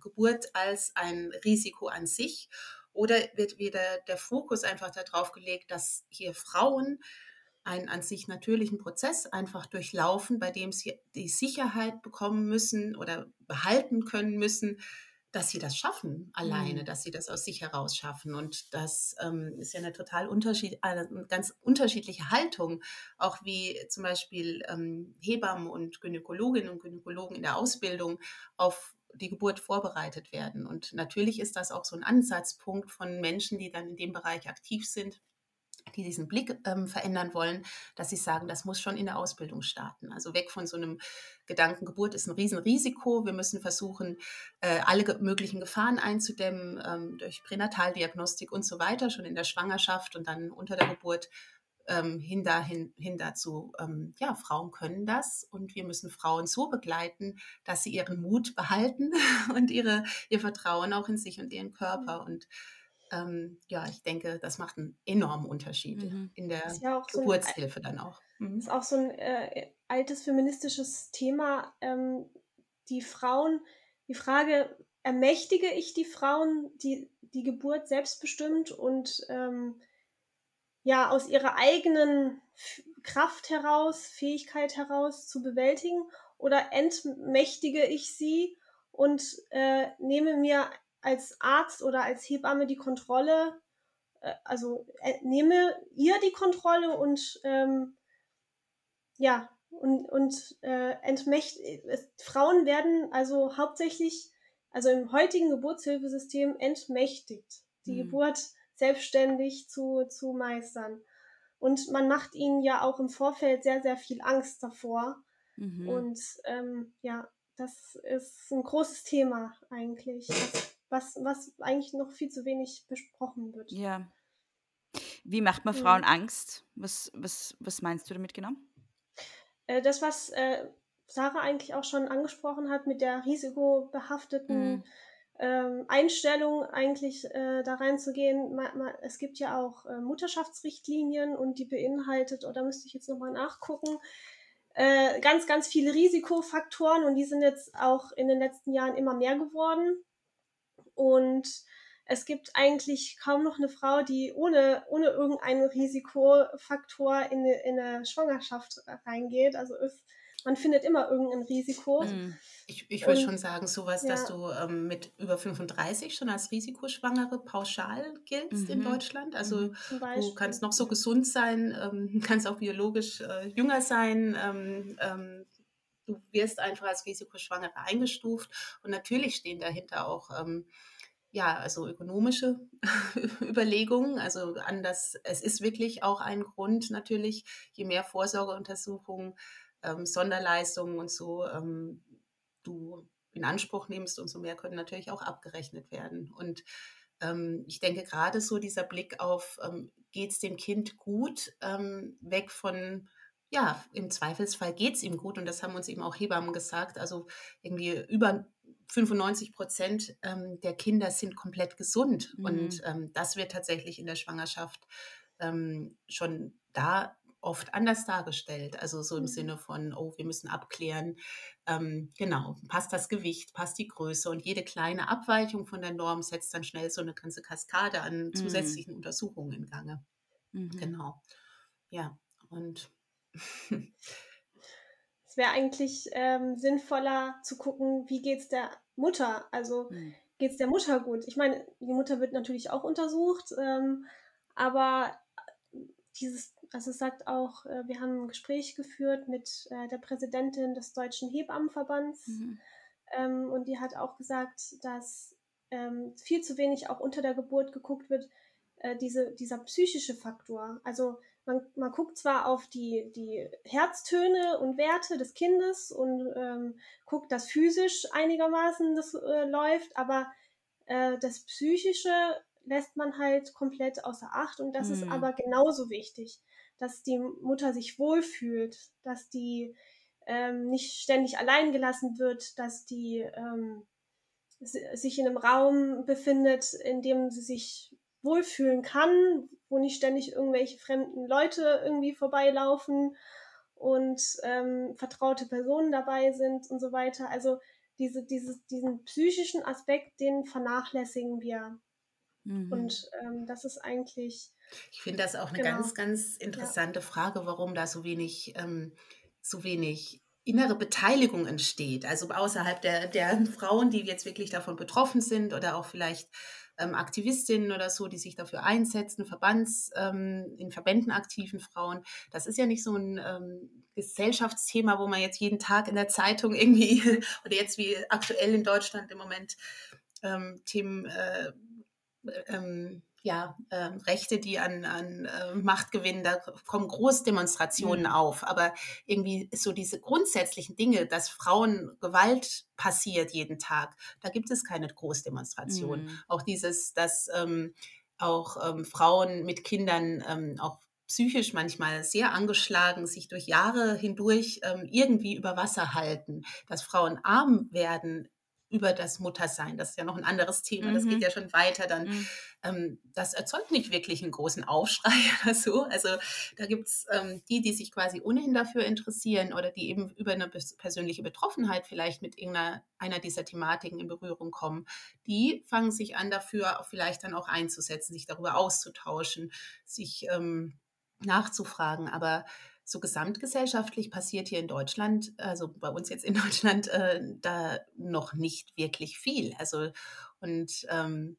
Geburt als ein Risiko an sich? Oder wird wieder der Fokus einfach darauf gelegt, dass hier Frauen einen an sich natürlichen Prozess einfach durchlaufen, bei dem sie die Sicherheit bekommen müssen oder behalten können müssen, dass sie das schaffen alleine, mhm. dass sie das aus sich heraus schaffen. Und das ähm, ist ja eine total Unterschied, eine ganz unterschiedliche Haltung, auch wie zum Beispiel ähm, Hebammen und Gynäkologinnen und Gynäkologen in der Ausbildung auf die Geburt vorbereitet werden. Und natürlich ist das auch so ein Ansatzpunkt von Menschen, die dann in dem Bereich aktiv sind, die diesen Blick ähm, verändern wollen, dass sie sagen, das muss schon in der Ausbildung starten. Also weg von so einem Gedanken, Geburt ist ein Riesenrisiko. Wir müssen versuchen, äh, alle möglichen Gefahren einzudämmen ähm, durch Pränataldiagnostik und so weiter, schon in der Schwangerschaft und dann unter der Geburt ähm, hin, dahin, hin dazu, ähm, ja, Frauen können das und wir müssen Frauen so begleiten, dass sie ihren Mut (laughs) behalten und ihre, ihr Vertrauen auch in sich und ihren Körper. Mhm. Und ähm, ja, ich denke, das macht einen enormen Unterschied mhm. in der ja Geburtshilfe so ein, dann auch. Mhm. Ist auch so ein äh, altes feministisches Thema. Ähm, die Frauen, die Frage, ermächtige ich die Frauen, die die Geburt selbstbestimmt und ähm, ja aus ihrer eigenen Kraft heraus, Fähigkeit heraus zu bewältigen oder entmächtige ich sie und äh, nehme mir als Arzt oder als Hebamme die Kontrolle, äh, also äh, nehme ihr die Kontrolle und ähm, ja, und, und äh, entmächt Frauen werden also hauptsächlich, also im heutigen Geburtshilfesystem entmächtigt. Die mhm. Geburt selbstständig zu, zu meistern. Und man macht ihnen ja auch im Vorfeld sehr, sehr viel Angst davor. Mhm. Und ähm, ja, das ist ein großes Thema eigentlich, was, was eigentlich noch viel zu wenig besprochen wird. Ja. Wie macht man Frauen mhm. Angst? Was, was, was meinst du damit genau? Äh, das, was äh, Sarah eigentlich auch schon angesprochen hat mit der risikobehafteten mhm ähm, Einstellung eigentlich äh, da reinzugehen. Ma, ma, es gibt ja auch äh, Mutterschaftsrichtlinien und die beinhaltet, oder müsste ich jetzt nochmal nachgucken, äh, ganz, ganz viele Risikofaktoren und die sind jetzt auch in den letzten Jahren immer mehr geworden. Und es gibt eigentlich kaum noch eine Frau, die ohne, ohne irgendeinen Risikofaktor in eine, in eine Schwangerschaft reingeht. Also ist man findet immer irgendein Risiko. Mhm. Ich, ich würde schon sagen, sowas, ja. dass du ähm, mit über 35 schon als Risikoschwangere pauschal giltst mhm. in Deutschland. Also mhm. du kannst noch so gesund sein, ähm, (laughs) kannst auch biologisch äh, jünger sein. Ähm, ähm, du wirst einfach als Risikoschwangere eingestuft. Und natürlich stehen dahinter auch ähm, ja, also ökonomische (laughs) Überlegungen. Also anders, es ist wirklich auch ein Grund natürlich, je mehr Vorsorgeuntersuchungen ähm, Sonderleistungen und so ähm, du in Anspruch nimmst, umso mehr können natürlich auch abgerechnet werden. Und ähm, ich denke gerade so dieser Blick auf, ähm, geht es dem Kind gut, ähm, weg von, ja, im Zweifelsfall geht es ihm gut und das haben uns eben auch Hebammen gesagt, also irgendwie über 95 Prozent ähm, der Kinder sind komplett gesund mhm. und das wird tatsächlich in der Schwangerschaft schon da oft anders dargestellt. Also so im mhm. Sinne von, oh, wir müssen abklären, ähm, genau, passt das Gewicht, passt die Größe und jede kleine Abweichung von der Norm setzt dann schnell so eine ganze Kaskade an mhm. zusätzlichen Untersuchungen in Gange. Mhm. Genau. Ja, und es wäre eigentlich ähm, sinnvoller zu gucken, wie geht es der Mutter? Also mhm. geht es der Mutter gut? Ich meine, die Mutter wird natürlich auch untersucht, ähm, aber dieses also es sagt auch, äh, wir haben ein Gespräch geführt mit äh, der Präsidentin des Deutschen Hebammenverbands mhm. ähm, und die hat auch gesagt, dass ähm, viel zu wenig auch unter der Geburt geguckt wird, äh, diese, dieser psychische Faktor. Also man, man guckt zwar auf die, die Herztöne und Werte des Kindes und ähm, guckt, dass physisch einigermaßen das äh, läuft, aber Äh, das Psychische lässt man halt komplett außer Acht und das Mhm. ist aber genauso wichtig, dass die Mutter sich wohlfühlt, dass die ähm, nicht ständig allein gelassen wird, dass die ähm, si- sich in einem Raum befindet, in dem sie sich wohlfühlen kann, wo nicht ständig irgendwelche fremden Leute irgendwie vorbeilaufen und ähm, vertraute Personen dabei sind und so weiter. Also diese, dieses, diesen psychischen Aspekt, den vernachlässigen wir. Mhm. Und ähm, das ist eigentlich, Ich finde das auch eine Genau. ganz, ganz interessante Frage, warum da so wenig, ähm, so wenig innere Beteiligung entsteht. Also außerhalb der, der Frauen, die jetzt wirklich davon betroffen sind oder auch vielleicht ähm, Aktivistinnen oder so, die sich dafür einsetzen, Verbands, ähm, in Verbänden aktiven Frauen. Das ist ja nicht so ein ähm, Gesellschaftsthema, wo man jetzt jeden Tag in der Zeitung irgendwie (laughs) oder jetzt wie aktuell in Deutschland im Moment ähm, Themen äh, ähm, ja, ähm, Rechte, die an, an äh, Macht gewinnen, da kommen Großdemonstrationen Mhm. auf. Aber irgendwie so diese grundsätzlichen Dinge, dass Frauen Gewalt passiert jeden Tag, da gibt es keine Großdemonstrationen. Mhm. Auch dieses, dass ähm, auch ähm, Frauen mit Kindern ähm, auch psychisch manchmal sehr angeschlagen sich durch Jahre hindurch ähm, irgendwie über Wasser halten, dass Frauen arm werden über das Muttersein. Das ist ja noch ein anderes Thema. Das Mhm. geht ja schon weiter dann Mhm. ähm, das erzeugt nicht wirklich einen großen Aufschrei (laughs) oder so. Also da gibt es ähm, die, die sich quasi ohnehin dafür interessieren oder die eben über eine persönliche Betroffenheit vielleicht mit irgendeiner einer dieser Thematiken in Berührung kommen, die fangen sich an dafür vielleicht dann auch einzusetzen, sich darüber auszutauschen, sich ähm, nachzufragen. Aber so gesamtgesellschaftlich passiert hier in Deutschland, also bei uns jetzt in (laughs) Deutschland, äh, da noch nicht wirklich viel. Also und ähm,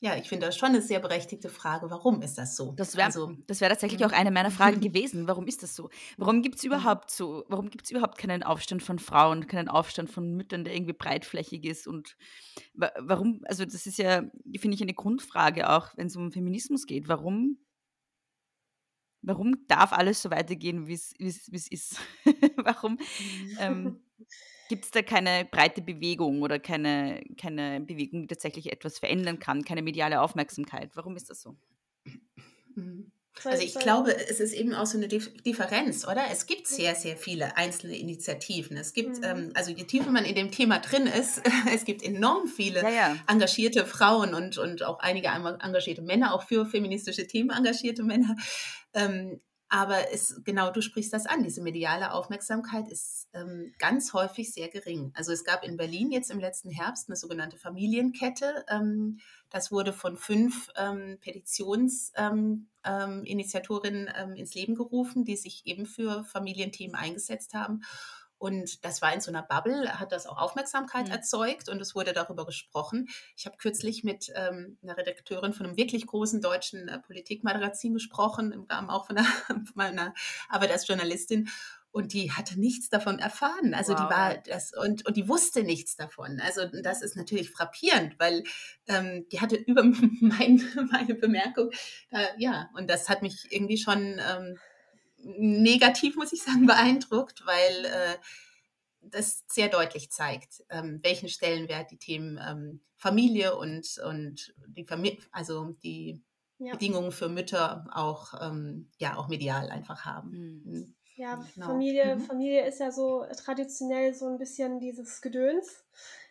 ja, ich finde das schon eine sehr berechtigte Frage. Warum ist das so? Das wäre also, das wär tatsächlich Mhm. auch eine meiner Fragen (laughs) gewesen. Warum ist das so? Warum gibt es überhaupt so, warum gibt es überhaupt keinen Aufstand von Frauen, keinen Aufstand von Müttern, der irgendwie breitflächig ist? Und wa warum, also das ist ja, finde ich, eine Grundfrage auch, wenn es um Feminismus geht. Warum, warum darf alles so weitergehen, wie es ist? (laughs) warum ähm, (laughs) gibt es da keine breite Bewegung oder keine, keine Bewegung, die tatsächlich etwas verändern kann, keine mediale Aufmerksamkeit? Warum ist das so? mhm. Also ich glaube, es ist eben auch so eine Dif- Differenz, oder? Es gibt sehr, sehr viele einzelne Initiativen. Es gibt, Mhm. ähm, also je tiefer man in dem Thema drin ist, (laughs) es gibt enorm viele Ja, ja. engagierte Frauen und, und auch einige engagierte Männer, auch für feministische Themen engagierte Männer. Ähm, aber es, genau, du sprichst das an. Diese mediale Aufmerksamkeit ist ähm, ganz häufig sehr gering. Also es gab in Berlin jetzt im letzten Herbst eine sogenannte Familienkette. Das wurde von fünf ähm, Petitionsinitiatorinnen ähm, ähm, ähm, ins Leben gerufen, die sich eben für Familienthemen eingesetzt haben. Und das war in so einer Bubble, hat das auch Aufmerksamkeit Mhm. erzeugt und es wurde darüber gesprochen. Ich habe kürzlich mit ähm, einer Redakteurin von einem wirklich großen deutschen äh, Politikmagazin gesprochen, im Rahmen auch von einer, (laughs) meiner Arbeit als Journalistin. Und die hatte nichts davon erfahren. Also die Wow. war das und, und die wusste nichts davon. Also das ist natürlich frappierend, weil ähm, die hatte über (laughs) mein, meine Bemerkung, äh, ja, und das hat mich irgendwie schon ähm, negativ, muss ich sagen, (laughs) beeindruckt, weil äh, das sehr deutlich zeigt, ähm, welchen Stellenwert die Themen ähm, Familie und, und die Famili also die ja. Bedingungen für Mütter auch, ähm, ja, auch medial einfach haben. Mhm. Ja, Genau. Familie, Mhm. Familie ist ja so traditionell so ein bisschen dieses Gedöns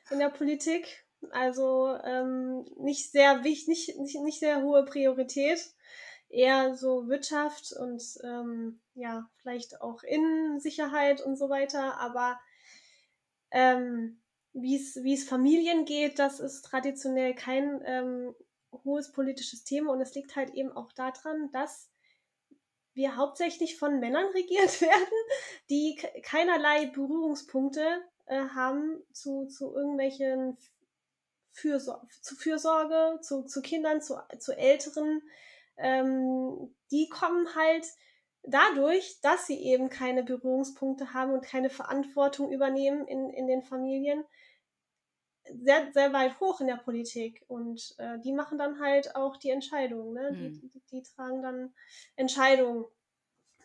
in der Politik. Also ähm, nicht sehr wichtig, nicht, nicht, nicht sehr hohe Priorität. Eher so Wirtschaft und ähm, ja, vielleicht auch Innensicherheit und so weiter. Aber ähm, wie es wie es Familien geht, das ist traditionell kein ähm, hohes politisches Thema und es liegt halt eben auch daran, dass wir hauptsächlich von Männern (laughs) regiert werden, die ke- keinerlei Berührungspunkte äh, haben zu, zu irgendwelchen Fürsor zu Fürsorge, zu, zu Kindern, zu, zu Älteren. Ähm, die kommen halt dadurch, dass sie eben keine Berührungspunkte haben und keine Verantwortung übernehmen in, in den Familien, sehr, sehr weit hoch in der Politik. Und äh, die machen dann halt auch die Entscheidungen. Ne? Mhm. Die, die, die tragen dann Entscheidungen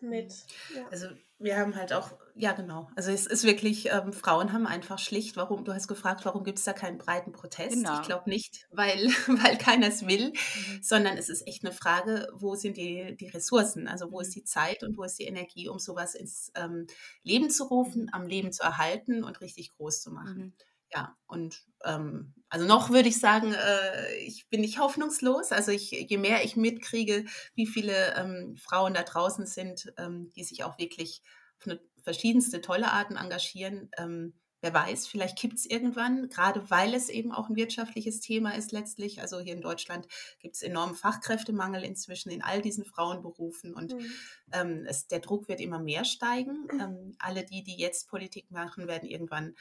mit. Ja. Also wir haben halt auch, ja genau, also es ist wirklich, ähm, Frauen haben einfach schlicht, warum, du hast gefragt, warum gibt es da keinen breiten Protest? Genau. Ich glaube nicht, weil, (laughs) weil keiner es will, Mhm. sondern es ist echt eine Frage, wo sind die, die Ressourcen, also wo Mhm. ist die Zeit und wo ist die Energie, um sowas ins ähm, Leben zu rufen, am Leben zu erhalten und richtig groß zu machen. Mhm. Ja, und ähm, also noch würde ich sagen, äh, ich bin nicht hoffnungslos. Also ich, je mehr ich mitkriege, wie viele ähm, Frauen da draußen sind, ähm, die sich auch wirklich auf eine verschiedenste tolle Arten engagieren, ähm, wer weiß, vielleicht kippt es irgendwann, gerade weil es eben auch ein wirtschaftliches Thema ist letztlich. Also hier in Deutschland gibt es enormen Fachkräftemangel inzwischen in all diesen Frauenberufen und Mhm. ähm, es, der Druck wird immer mehr steigen. Ähm, alle die, die jetzt Politik machen, werden irgendwann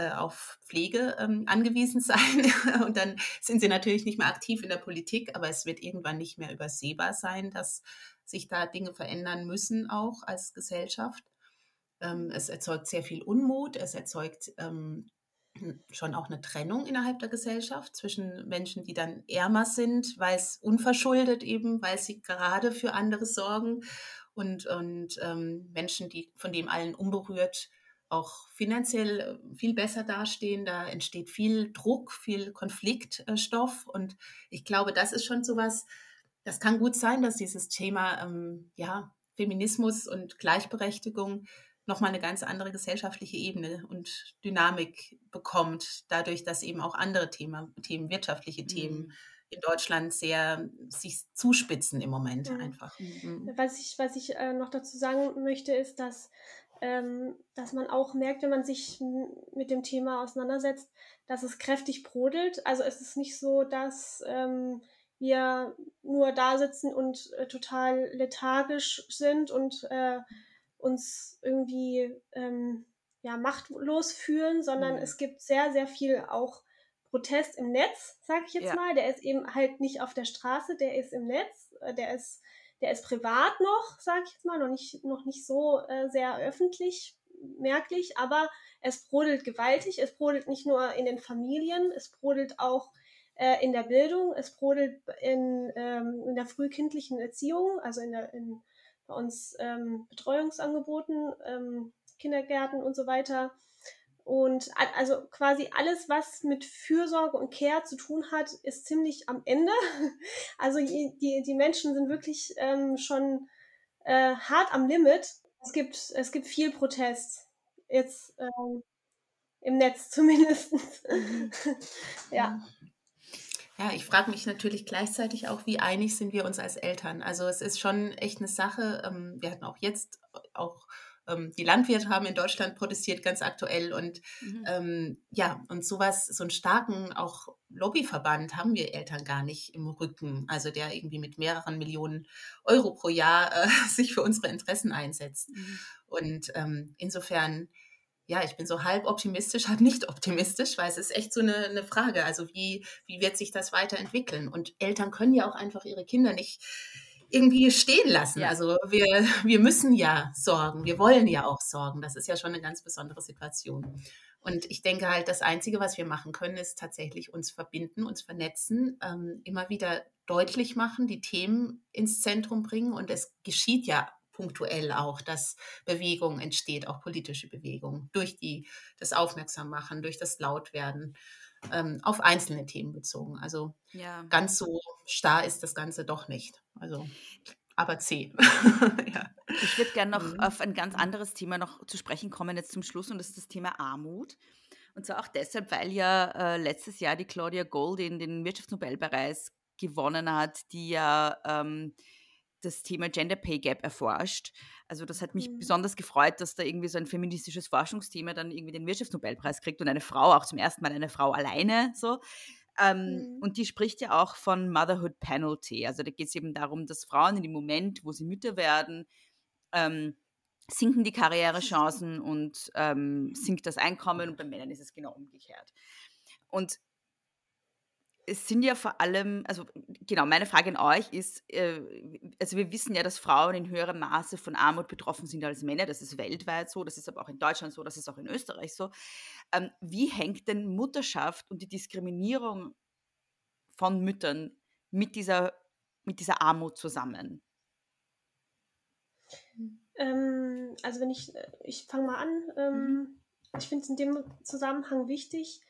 auf Pflege ähm, angewiesen (laughs) sein. Und dann sind sie natürlich nicht mehr aktiv in der Politik, aber es wird irgendwann nicht mehr übersehbar sein, dass sich da Dinge verändern müssen, auch als Gesellschaft. Ähm, es erzeugt sehr viel Unmut, es erzeugt ähm, schon auch eine Trennung innerhalb der Gesellschaft zwischen Menschen, die dann ärmer sind, weil es unverschuldet eben, weil sie gerade für andere sorgen und, und ähm, Menschen, die von dem allen unberührt auch finanziell äh, viel besser dastehen. Da entsteht viel Druck, viel Konfliktstoff und ich glaube, das ist schon sowas, das kann gut sein, dass dieses Thema ähm, ja, Feminismus und Gleichberechtigung nochmal eine ganz andere gesellschaftliche Ebene und Dynamik bekommt, dadurch, dass eben auch andere Thema, Themen, wirtschaftliche Themen Mhm. in Deutschland sehr sich zuspitzen im Moment Mhm. einfach. Mhm. Was ich, was ich äh, noch dazu sagen möchte, ist, dass, ähm, dass man auch merkt, wenn man sich mit dem Thema auseinandersetzt, dass es kräftig brodelt. Also es ist nicht so, dass ähm, wir nur da sitzen und äh, total lethargisch sind und äh, uns irgendwie ähm, ja, machtlos fühlen, sondern Mhm. es gibt sehr, sehr viel auch Protest im Netz, sage ich jetzt Ja. mal. Der ist eben halt nicht auf der Straße, der ist im Netz, äh, der ist, der ist privat noch, sage ich jetzt mal, noch nicht, noch nicht so äh, sehr öffentlich merklich, aber es brodelt gewaltig. Es brodelt nicht nur in den Familien, es brodelt auch äh, in der Bildung, es brodelt in, ähm, in der frühkindlichen Erziehung, also in der, in, bei uns ähm, Betreuungsangeboten, ähm, Kindergärten und so weiter. Und also quasi alles, was mit Fürsorge und Care zu tun hat, ist ziemlich am Ende. (laughs) Also die, die, die Menschen sind wirklich ähm, schon äh, hart am Limit. Es gibt, es gibt viel Protest. Jetzt ähm, im Netz (laughs) zumindest. (laughs) ja. Ja, ich frage mich natürlich gleichzeitig auch, wie einig sind wir uns als Eltern? Also es ist schon echt eine Sache. ähm, Wir hatten auch jetzt auch ähm, die Landwirte haben in Deutschland protestiert, ganz aktuell. Und Mhm. ähm, ja, und sowas, so einen starken auch Lobbyverband haben wir Eltern gar nicht im Rücken. Also der irgendwie mit mehreren Millionen Euro pro Jahr äh, (laughs) sich für unsere Interessen einsetzt. Mhm. Und ähm, insofern, ja, ich bin so halb optimistisch, (laughs) halb nicht optimistisch, weil es ist echt so eine, eine Frage. Also wie, wie wird sich das weiterentwickeln? Und Eltern können ja auch einfach ihre Kinder nicht irgendwie stehen lassen. Ja. Also wir, wir müssen ja sorgen, wir wollen ja auch sorgen. Das ist ja schon eine ganz besondere Situation. Und ich denke halt, das Einzige, was wir machen können, ist tatsächlich uns verbinden, uns vernetzen, ähm, immer wieder deutlich machen, die Themen ins Zentrum bringen. Und es geschieht ja punktuell auch, dass Bewegung entsteht, auch politische Bewegung, durch die, das Aufmerksammachen, durch das Lautwerden, ähm, auf einzelne Themen bezogen. Also Ja. ganz so starr ist das Ganze doch nicht. Also, aber zäh. (laughs) ja. Ich würde gerne noch Mhm. auf ein ganz anderes Thema noch zu sprechen kommen jetzt zum Schluss und das ist das Thema Armut. Und zwar auch deshalb, weil ja äh, letztes Jahr die Claudia Goldin den Wirtschaftsnobelpreis gewonnen hat, die ja ähm, das Thema Gender Pay Gap erforscht. Also das hat mich Mhm. besonders gefreut, dass da irgendwie so ein feministisches Forschungsthema dann irgendwie den Wirtschaftsnobelpreis kriegt und eine Frau, auch zum ersten Mal eine Frau alleine so. Ähm, Mhm. Und die spricht ja auch von Motherhood Penalty. Also da geht es eben darum, dass Frauen in dem Moment, wo sie Mütter werden, ähm, sinken die (laughs) Karrierechancen und ähm, sinkt das Einkommen und bei Männern ist es genau umgekehrt. Und es sind ja vor allem, also genau, meine Frage an euch ist, äh, also wir wissen ja, dass Frauen in höherem Maße von Armut betroffen sind als Männer, das ist weltweit so, das ist aber auch in Deutschland so, das ist auch in Österreich so. Ähm, wie hängt denn Mutterschaft und die Diskriminierung von Müttern mit dieser, mit dieser Armut zusammen? ähm, also wenn ich, äh, ich fange mal an, ähm, mhm. ich finde es in dem Zusammenhang wichtig,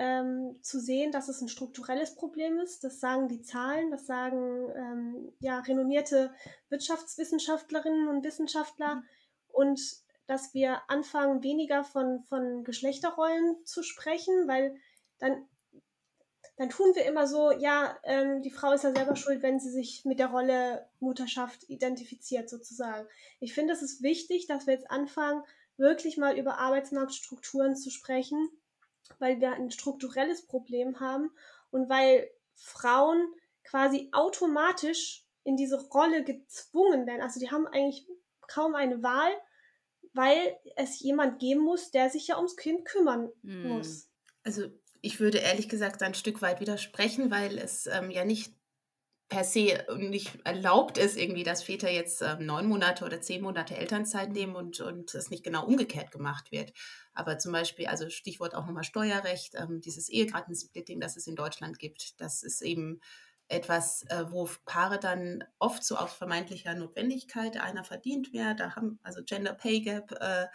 ähm, zu sehen, dass es ein strukturelles Problem ist. Das sagen die Zahlen, das sagen ähm, ja, renommierte Wirtschaftswissenschaftlerinnen und Wissenschaftler. Mhm. Und dass wir anfangen, weniger von, von Geschlechterrollen zu sprechen, weil dann, dann tun wir immer so, ja, ähm, die Frau ist ja selber schuld, wenn sie sich mit der Rolle Mutterschaft identifiziert, sozusagen. Ich finde, es ist wichtig, dass wir jetzt anfangen, wirklich mal über Arbeitsmarktstrukturen zu sprechen weil wir ein strukturelles Problem haben und weil Frauen quasi automatisch in diese Rolle gezwungen werden. Also die haben eigentlich kaum eine Wahl, weil es jemand geben muss, der sich ja ums Kind kümmern hm. muss. Also ich würde ehrlich gesagt ein Stück weit widersprechen, weil es ähm, ja nicht per se nicht erlaubt ist, irgendwie, dass Väter jetzt ähm, neun Monate oder zehn Monate Elternzeit nehmen und, und es nicht genau umgekehrt gemacht wird. Aber zum Beispiel, also Stichwort auch nochmal Steuerrecht, ähm, dieses Ehegattensplitting, das es in Deutschland gibt, das ist eben etwas, äh, wo Paare dann oft so aus vermeintlicher Notwendigkeit, einer verdient mehr, da haben also Gender Pay Gap, äh,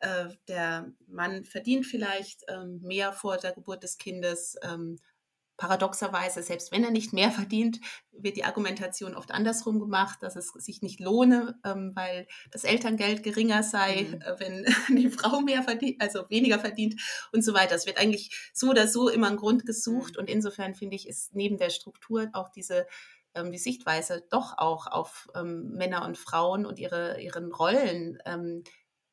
äh, der Mann verdient vielleicht ähm, mehr vor der Geburt des Kindes, ähm, paradoxerweise, selbst wenn er nicht mehr (laughs) verdient, wird die Argumentation oft andersrum gemacht, dass es sich nicht lohne, ähm, weil das Elterngeld geringer sei, mhm. äh, wenn (laughs) die Frau mehr verdient, also weniger verdient und so weiter. Es wird eigentlich so oder so immer ein Grund gesucht mhm. und insofern finde ich, ist neben der Struktur auch diese ähm, die Sichtweise doch auch auf ähm, Männer und Frauen und ihre, ihren Rollen ähm,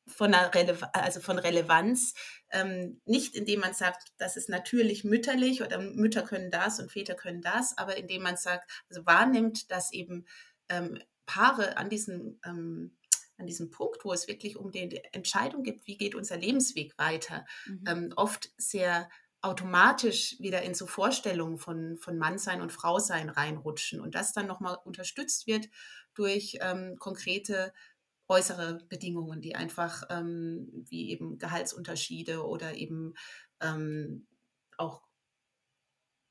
von, Relev also von Relevanz, ähm, nicht indem man sagt, das ist natürlich mütterlich oder Mütter können das und Väter können das, aber indem man sagt, also wahrnimmt, dass eben ähm, Paare an diesem, ähm, an diesem Punkt, wo es wirklich um die Entscheidung gibt, wie geht unser Lebensweg weiter, mhm. Ähm, oft sehr automatisch wieder in so Vorstellungen von, von Mannsein und Frausein reinrutschen und das dann nochmal unterstützt wird durch ähm, konkrete äußere Bedingungen, die einfach ähm, wie eben Gehaltsunterschiede oder eben ähm, auch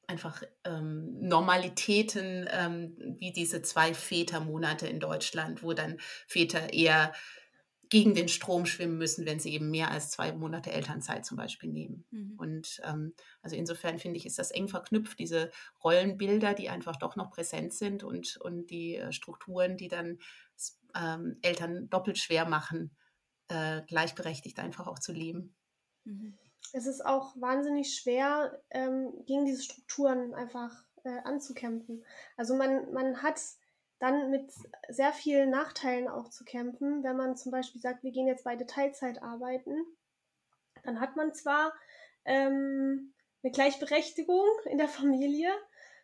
einfach ähm, Normalitäten ähm, wie diese zwei Vätermonate in Deutschland, wo dann Väter eher gegen den Strom schwimmen müssen, wenn sie eben mehr als zwei Monate Elternzeit zum Beispiel nehmen. Mhm. Und ähm, also insofern finde ich, ist das eng verknüpft, diese Rollenbilder, die einfach doch noch präsent sind und, und die äh, Strukturen, die dann ähm, Eltern doppelt schwer machen, äh, gleichberechtigt einfach auch zu leben. Mhm. Es ist auch wahnsinnig schwer, ähm, gegen diese Strukturen einfach äh, anzukämpfen. Also man, man hat dann mit sehr vielen Nachteilen auch zu kämpfen. Wenn man zum Beispiel sagt, wir gehen jetzt beide Teilzeit arbeiten, dann hat man zwar ähm, eine Gleichberechtigung in der Familie,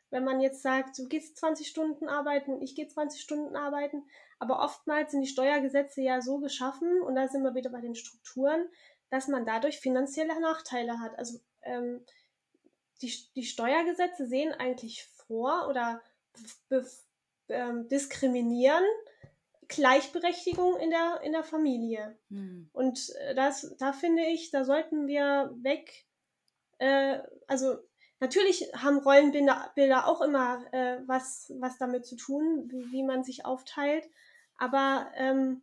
wenn man jetzt sagt, du gehst 20 Stunden arbeiten, ich gehe 20 Stunden arbeiten, aber oftmals sind die Steuergesetze ja so geschaffen, und da sind wir wieder bei den Strukturen, dass man dadurch finanzielle Nachteile hat. Also ähm, die, die Steuergesetze sehen eigentlich vor oder ähm, diskriminieren Gleichberechtigung in der, in der Familie. Hm. Und äh, das, da finde ich, da sollten wir weg, äh, also natürlich haben Rollenbilder Bilder auch immer äh, was, was damit zu tun, wie, wie man sich aufteilt, aber ähm,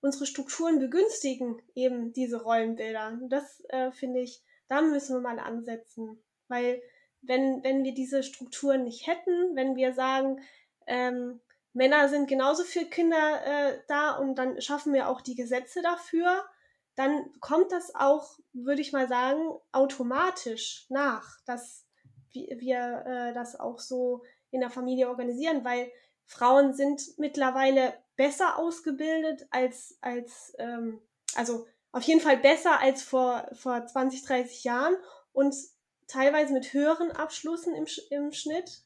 unsere Strukturen begünstigen eben diese Rollenbilder. Und das äh, finde ich, da müssen wir mal ansetzen, weil wenn, wenn wir diese Strukturen nicht hätten, wenn wir sagen, ähm, Männer sind genauso für Kinder äh, da und dann schaffen wir auch die Gesetze dafür, dann kommt das auch, würde ich mal sagen, automatisch nach, dass wir äh, das auch so in der Familie organisieren, weil Frauen sind mittlerweile besser ausgebildet als, als ähm, also auf jeden Fall besser als vor, vor 20, 30 Jahren und teilweise mit höheren Abschlüssen im, im Schnitt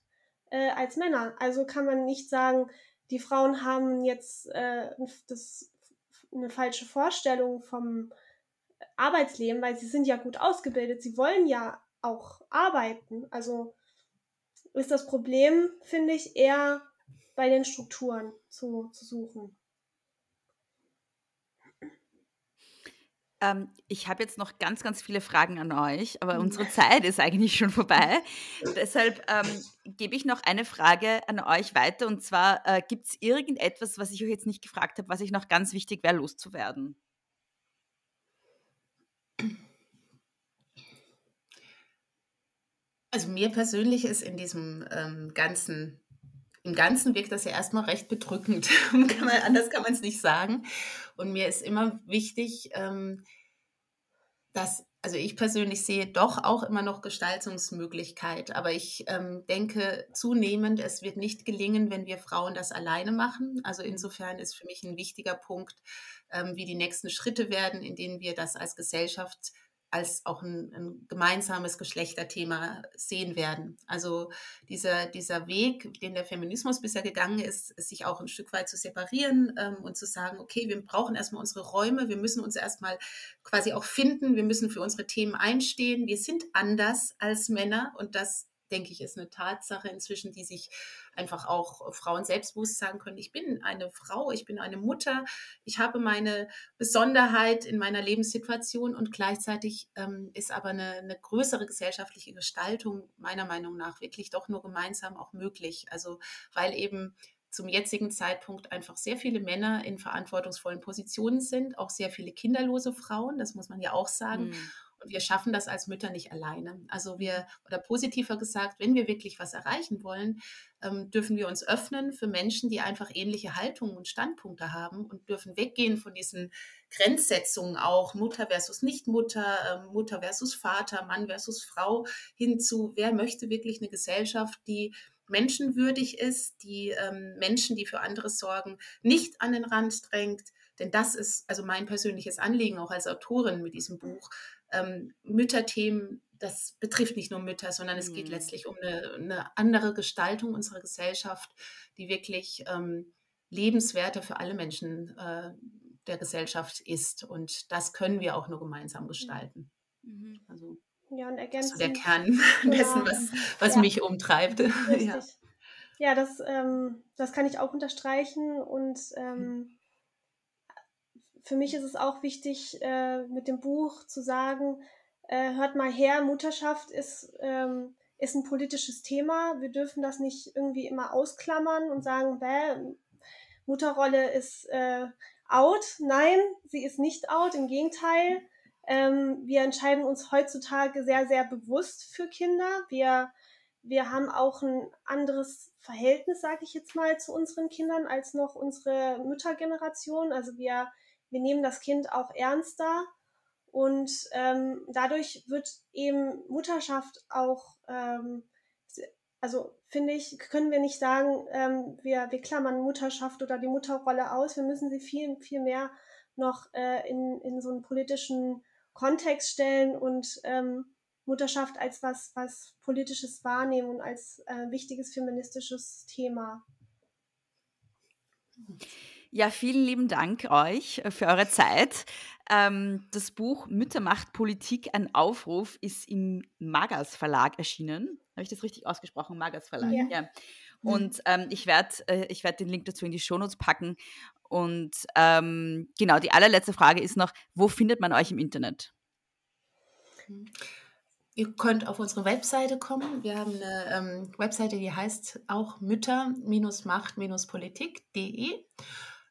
äh, als Männer. Also kann man nicht sagen, die Frauen haben jetzt äh, das, eine falsche Vorstellung vom Arbeitsleben, weil sie sind ja gut ausgebildet, sie wollen ja auch arbeiten. Also ist das Problem, finde ich, eher bei den Strukturen zu, zu suchen. Ähm, ich habe jetzt noch ganz, ganz viele Fragen an euch, aber mhm. unsere Zeit ist eigentlich schon vorbei. Deshalb ähm, gebe ich noch eine Frage an euch weiter. Und zwar, äh, gibt es irgendetwas, was ich euch jetzt nicht gefragt habe, was ich noch ganz wichtig wäre, loszuwerden? Also mir persönlich ist in diesem ähm, ganzen im Ganzen wirkt das ja erstmal recht bedrückend. (laughs) kann man, anders kann man es nicht sagen. Und mir ist immer wichtig, ähm, dass, also ich persönlich sehe doch auch immer noch Gestaltungsmöglichkeit. Aber ich ähm, denke zunehmend, es wird nicht gelingen, wenn wir Frauen das alleine machen. Also insofern ist für mich ein wichtiger Punkt, ähm, wie die nächsten Schritte werden, in denen wir das als Gesellschaft als auch ein, ein, gemeinsames Geschlechterthema sehen werden. Also dieser, dieser Weg, den der Feminismus bisher gegangen ist, sich auch ein Stück weit zu separieren ähm, und zu sagen, okay, wir brauchen erstmal unsere Räume, wir müssen uns erstmal quasi auch finden, wir müssen für unsere Themen einstehen, wir sind anders als Männer und das denke ich, ist eine Tatsache inzwischen, die sich einfach auch Frauen selbstbewusst sagen können, ich bin eine Frau, ich bin eine Mutter, ich habe meine Besonderheit in meiner Lebenssituation und gleichzeitig ähm, ist aber eine, eine, größere gesellschaftliche Gestaltung meiner Meinung nach wirklich doch nur gemeinsam auch möglich. Also weil eben zum jetzigen Zeitpunkt einfach sehr viele Männer in verantwortungsvollen Positionen sind, auch sehr viele kinderlose Frauen, das muss man ja auch sagen. Mhm. Und wir schaffen das als Mütter nicht alleine. Also wir, oder positiver gesagt, wenn wir wirklich was erreichen wollen, ähm, dürfen wir uns öffnen für Menschen, die einfach ähnliche Haltungen und Standpunkte haben und dürfen weggehen von diesen Grenzsetzungen auch, Mutter versus Nichtmutter, äh, Mutter versus Vater, Mann versus Frau, hin zu, wer möchte wirklich eine Gesellschaft, die menschenwürdig ist, die ähm, Menschen, die für andere sorgen, nicht an den Rand drängt. Denn das ist also mein persönliches Anliegen auch als Autorin mit diesem Buch, ähm, Mütterthemen, das betrifft nicht nur Mütter, sondern es geht mhm. letztlich um eine, eine, andere Gestaltung unserer Gesellschaft, die wirklich ähm, lebenswerter für alle Menschen äh, der Gesellschaft ist. Und das können wir auch nur gemeinsam mhm. gestalten. Mhm. Also, ja, und ergänzen. So der Kern (laughs) dessen, was, was ja. mich umtreibt. (laughs) ja. ja, das, ähm, das kann ich auch unterstreichen. Und ähm, mhm für mich ist es auch wichtig, äh, mit dem Buch zu sagen, äh, hört mal her, Mutterschaft ist, ähm, ist ein politisches Thema. Wir dürfen das nicht irgendwie immer ausklammern und sagen, bäh, Mutterrolle ist äh, out. Nein, sie ist nicht out, im Gegenteil. Ähm, wir entscheiden uns heutzutage sehr, sehr bewusst für Kinder. Wir, wir haben auch ein anderes Verhältnis, sage ich jetzt mal, zu unseren Kindern als noch unsere Müttergeneration. Also wir wir nehmen das Kind auch ernster und ähm, dadurch wird eben Mutterschaft auch, ähm, also finde ich, können wir nicht sagen, ähm, wir, wir klammern Mutterschaft oder die Mutterrolle aus. Wir müssen sie viel, viel mehr noch äh, in, in so einen politischen Kontext stellen und ähm, Mutterschaft als was, was politisches wahrnehmen und als äh, wichtiges feministisches Thema. Ja, vielen lieben Dank euch äh, für eure Zeit. Ähm, das Buch Müttermacht Politik, ein Aufruf ist im Magas Verlag erschienen. Habe ich das richtig ausgesprochen? Magas Verlag, ja. ja. Mhm. Und ähm, ich werde äh, werd den Link dazu in die Shownotes packen. Und ähm, genau, die allerletzte Frage ist noch, wo findet man euch im Internet? Ihr könnt auf unsere Webseite kommen. Wir haben eine ähm, Webseite, die heißt auch mütter-macht-politik.de.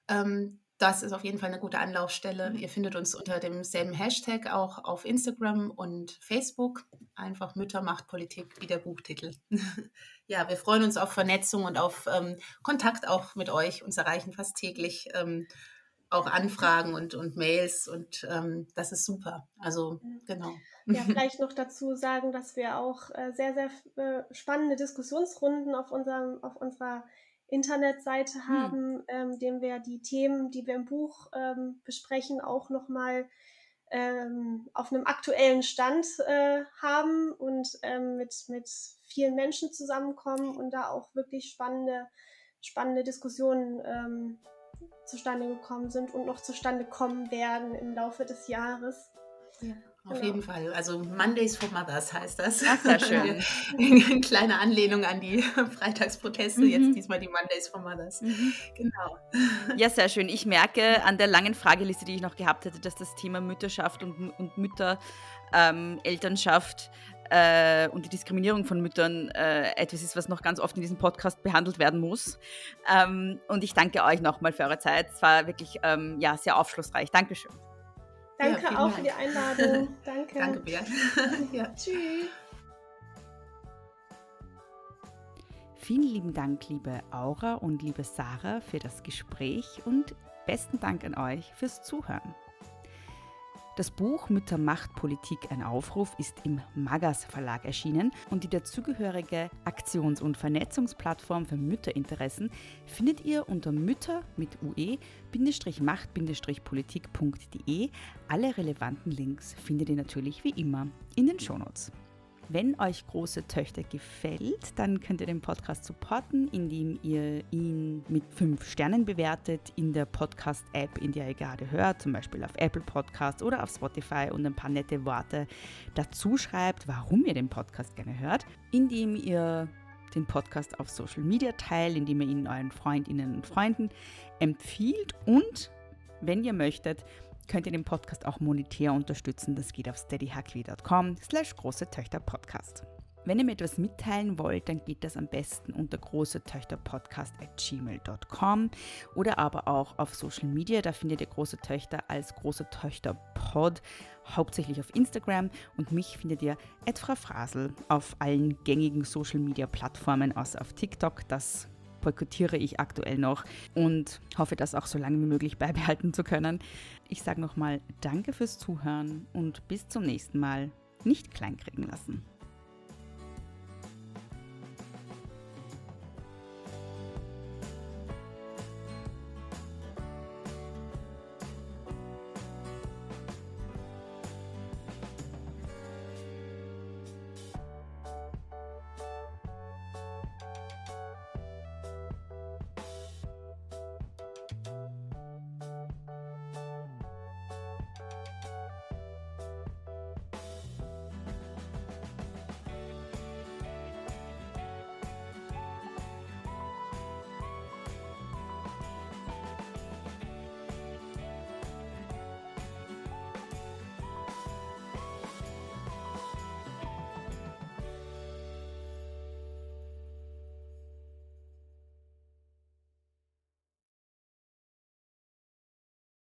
Ähm, das ist auf jeden Fall eine gute Anlaufstelle. Mhm. Ihr findet uns unter demselben Hashtag auch auf Instagram und Facebook. Einfach Mütter macht Politik, wie der Buchtitel. (laughs) ja, wir freuen uns auf Vernetzung und auf ähm, Kontakt auch mit euch. Uns erreichen fast täglich ähm, auch Anfragen und, und Mails und ähm, das ist super. Also genau. Ja, (laughs) vielleicht noch dazu sagen, dass wir auch äh, sehr, sehr äh, spannende Diskussionsrunden auf, unserem, auf unserer Internetseite hm. haben, hm. ähm, dem wir die Themen, die wir im Buch ähm, besprechen, auch nochmal ähm, auf einem aktuellen Stand äh, haben und ähm, mit, mit vielen Menschen zusammenkommen und da auch wirklich spannende, spannende Diskussionen ähm, zustande gekommen sind und noch zustande kommen werden im Laufe des Jahres. Ja. Auf jeden Fall. Also Mondays for Mothers heißt das. Ach, sehr (laughs) schön. Eine kleine Anlehnung an die (laughs) Freitagsproteste, mhm. jetzt diesmal die Mondays for Mothers. Mhm. Genau. Ja, (laughs) sehr schön. Ich merke an der langen Frageliste, die ich noch gehabt hätte, dass das Thema Mütterschaft und, und Mütter, ähm, Elternschaft äh, und die Diskriminierung von Müttern äh, etwas ist, was noch ganz oft in diesem Podcast behandelt werden muss. Ähm, und ich danke euch nochmal für eure Zeit. Es war wirklich ähm, ja, sehr aufschlussreich. Dankeschön. Danke ja, auch Dank. für die Einladung. (laughs) Danke. Danke, Bea. (laughs) ja. (laughs) Tschüss. Vielen lieben Dank, liebe Aura und liebe Sarah, für das Gespräch und besten Dank an euch fürs Zuhören. Das Buch Mütter macht Politik ein Aufruf ist im Magas Verlag erschienen und die dazugehörige Aktions- und Vernetzungsplattform für Mütterinteressen findet ihr unter mütter mit ue-macht-politik.de. Alle relevanten Links findet ihr natürlich wie immer in den Shownotes. Wenn euch große Töchter gefällt, dann könnt ihr den Podcast supporten, indem ihr ihn mit fünf Sternen bewertet in der Podcast-App, in der ihr gerade hört, zum Beispiel auf Apple Podcast oder auf Spotify und ein paar nette Worte dazu schreibt, warum ihr den Podcast gerne hört, indem ihr den Podcast auf Social Media teilt, indem ihr ihn euren Freundinnen und Freunden empfiehlt und, wenn ihr möchtet, könnt ihr den Podcast auch monetär unterstützen. Das geht auf steadyhq.com slash große Töchter Podcast. Wenn ihr mir etwas mitteilen wollt, dann geht das am besten unter große Töchter Podcast at gmail.com oder aber auch auf Social Media. Da findet ihr große Töchter als große Töchter Pod, hauptsächlich auf Instagram und mich findet ihr Frau Frasel auf allen gängigen Social Media Plattformen, außer auf TikTok. Das boykottiere ich aktuell noch und hoffe, das auch so lange wie möglich beibehalten zu können. Ich sage nochmal Danke fürs Zuhören und bis zum nächsten Mal. Nicht kleinkriegen lassen.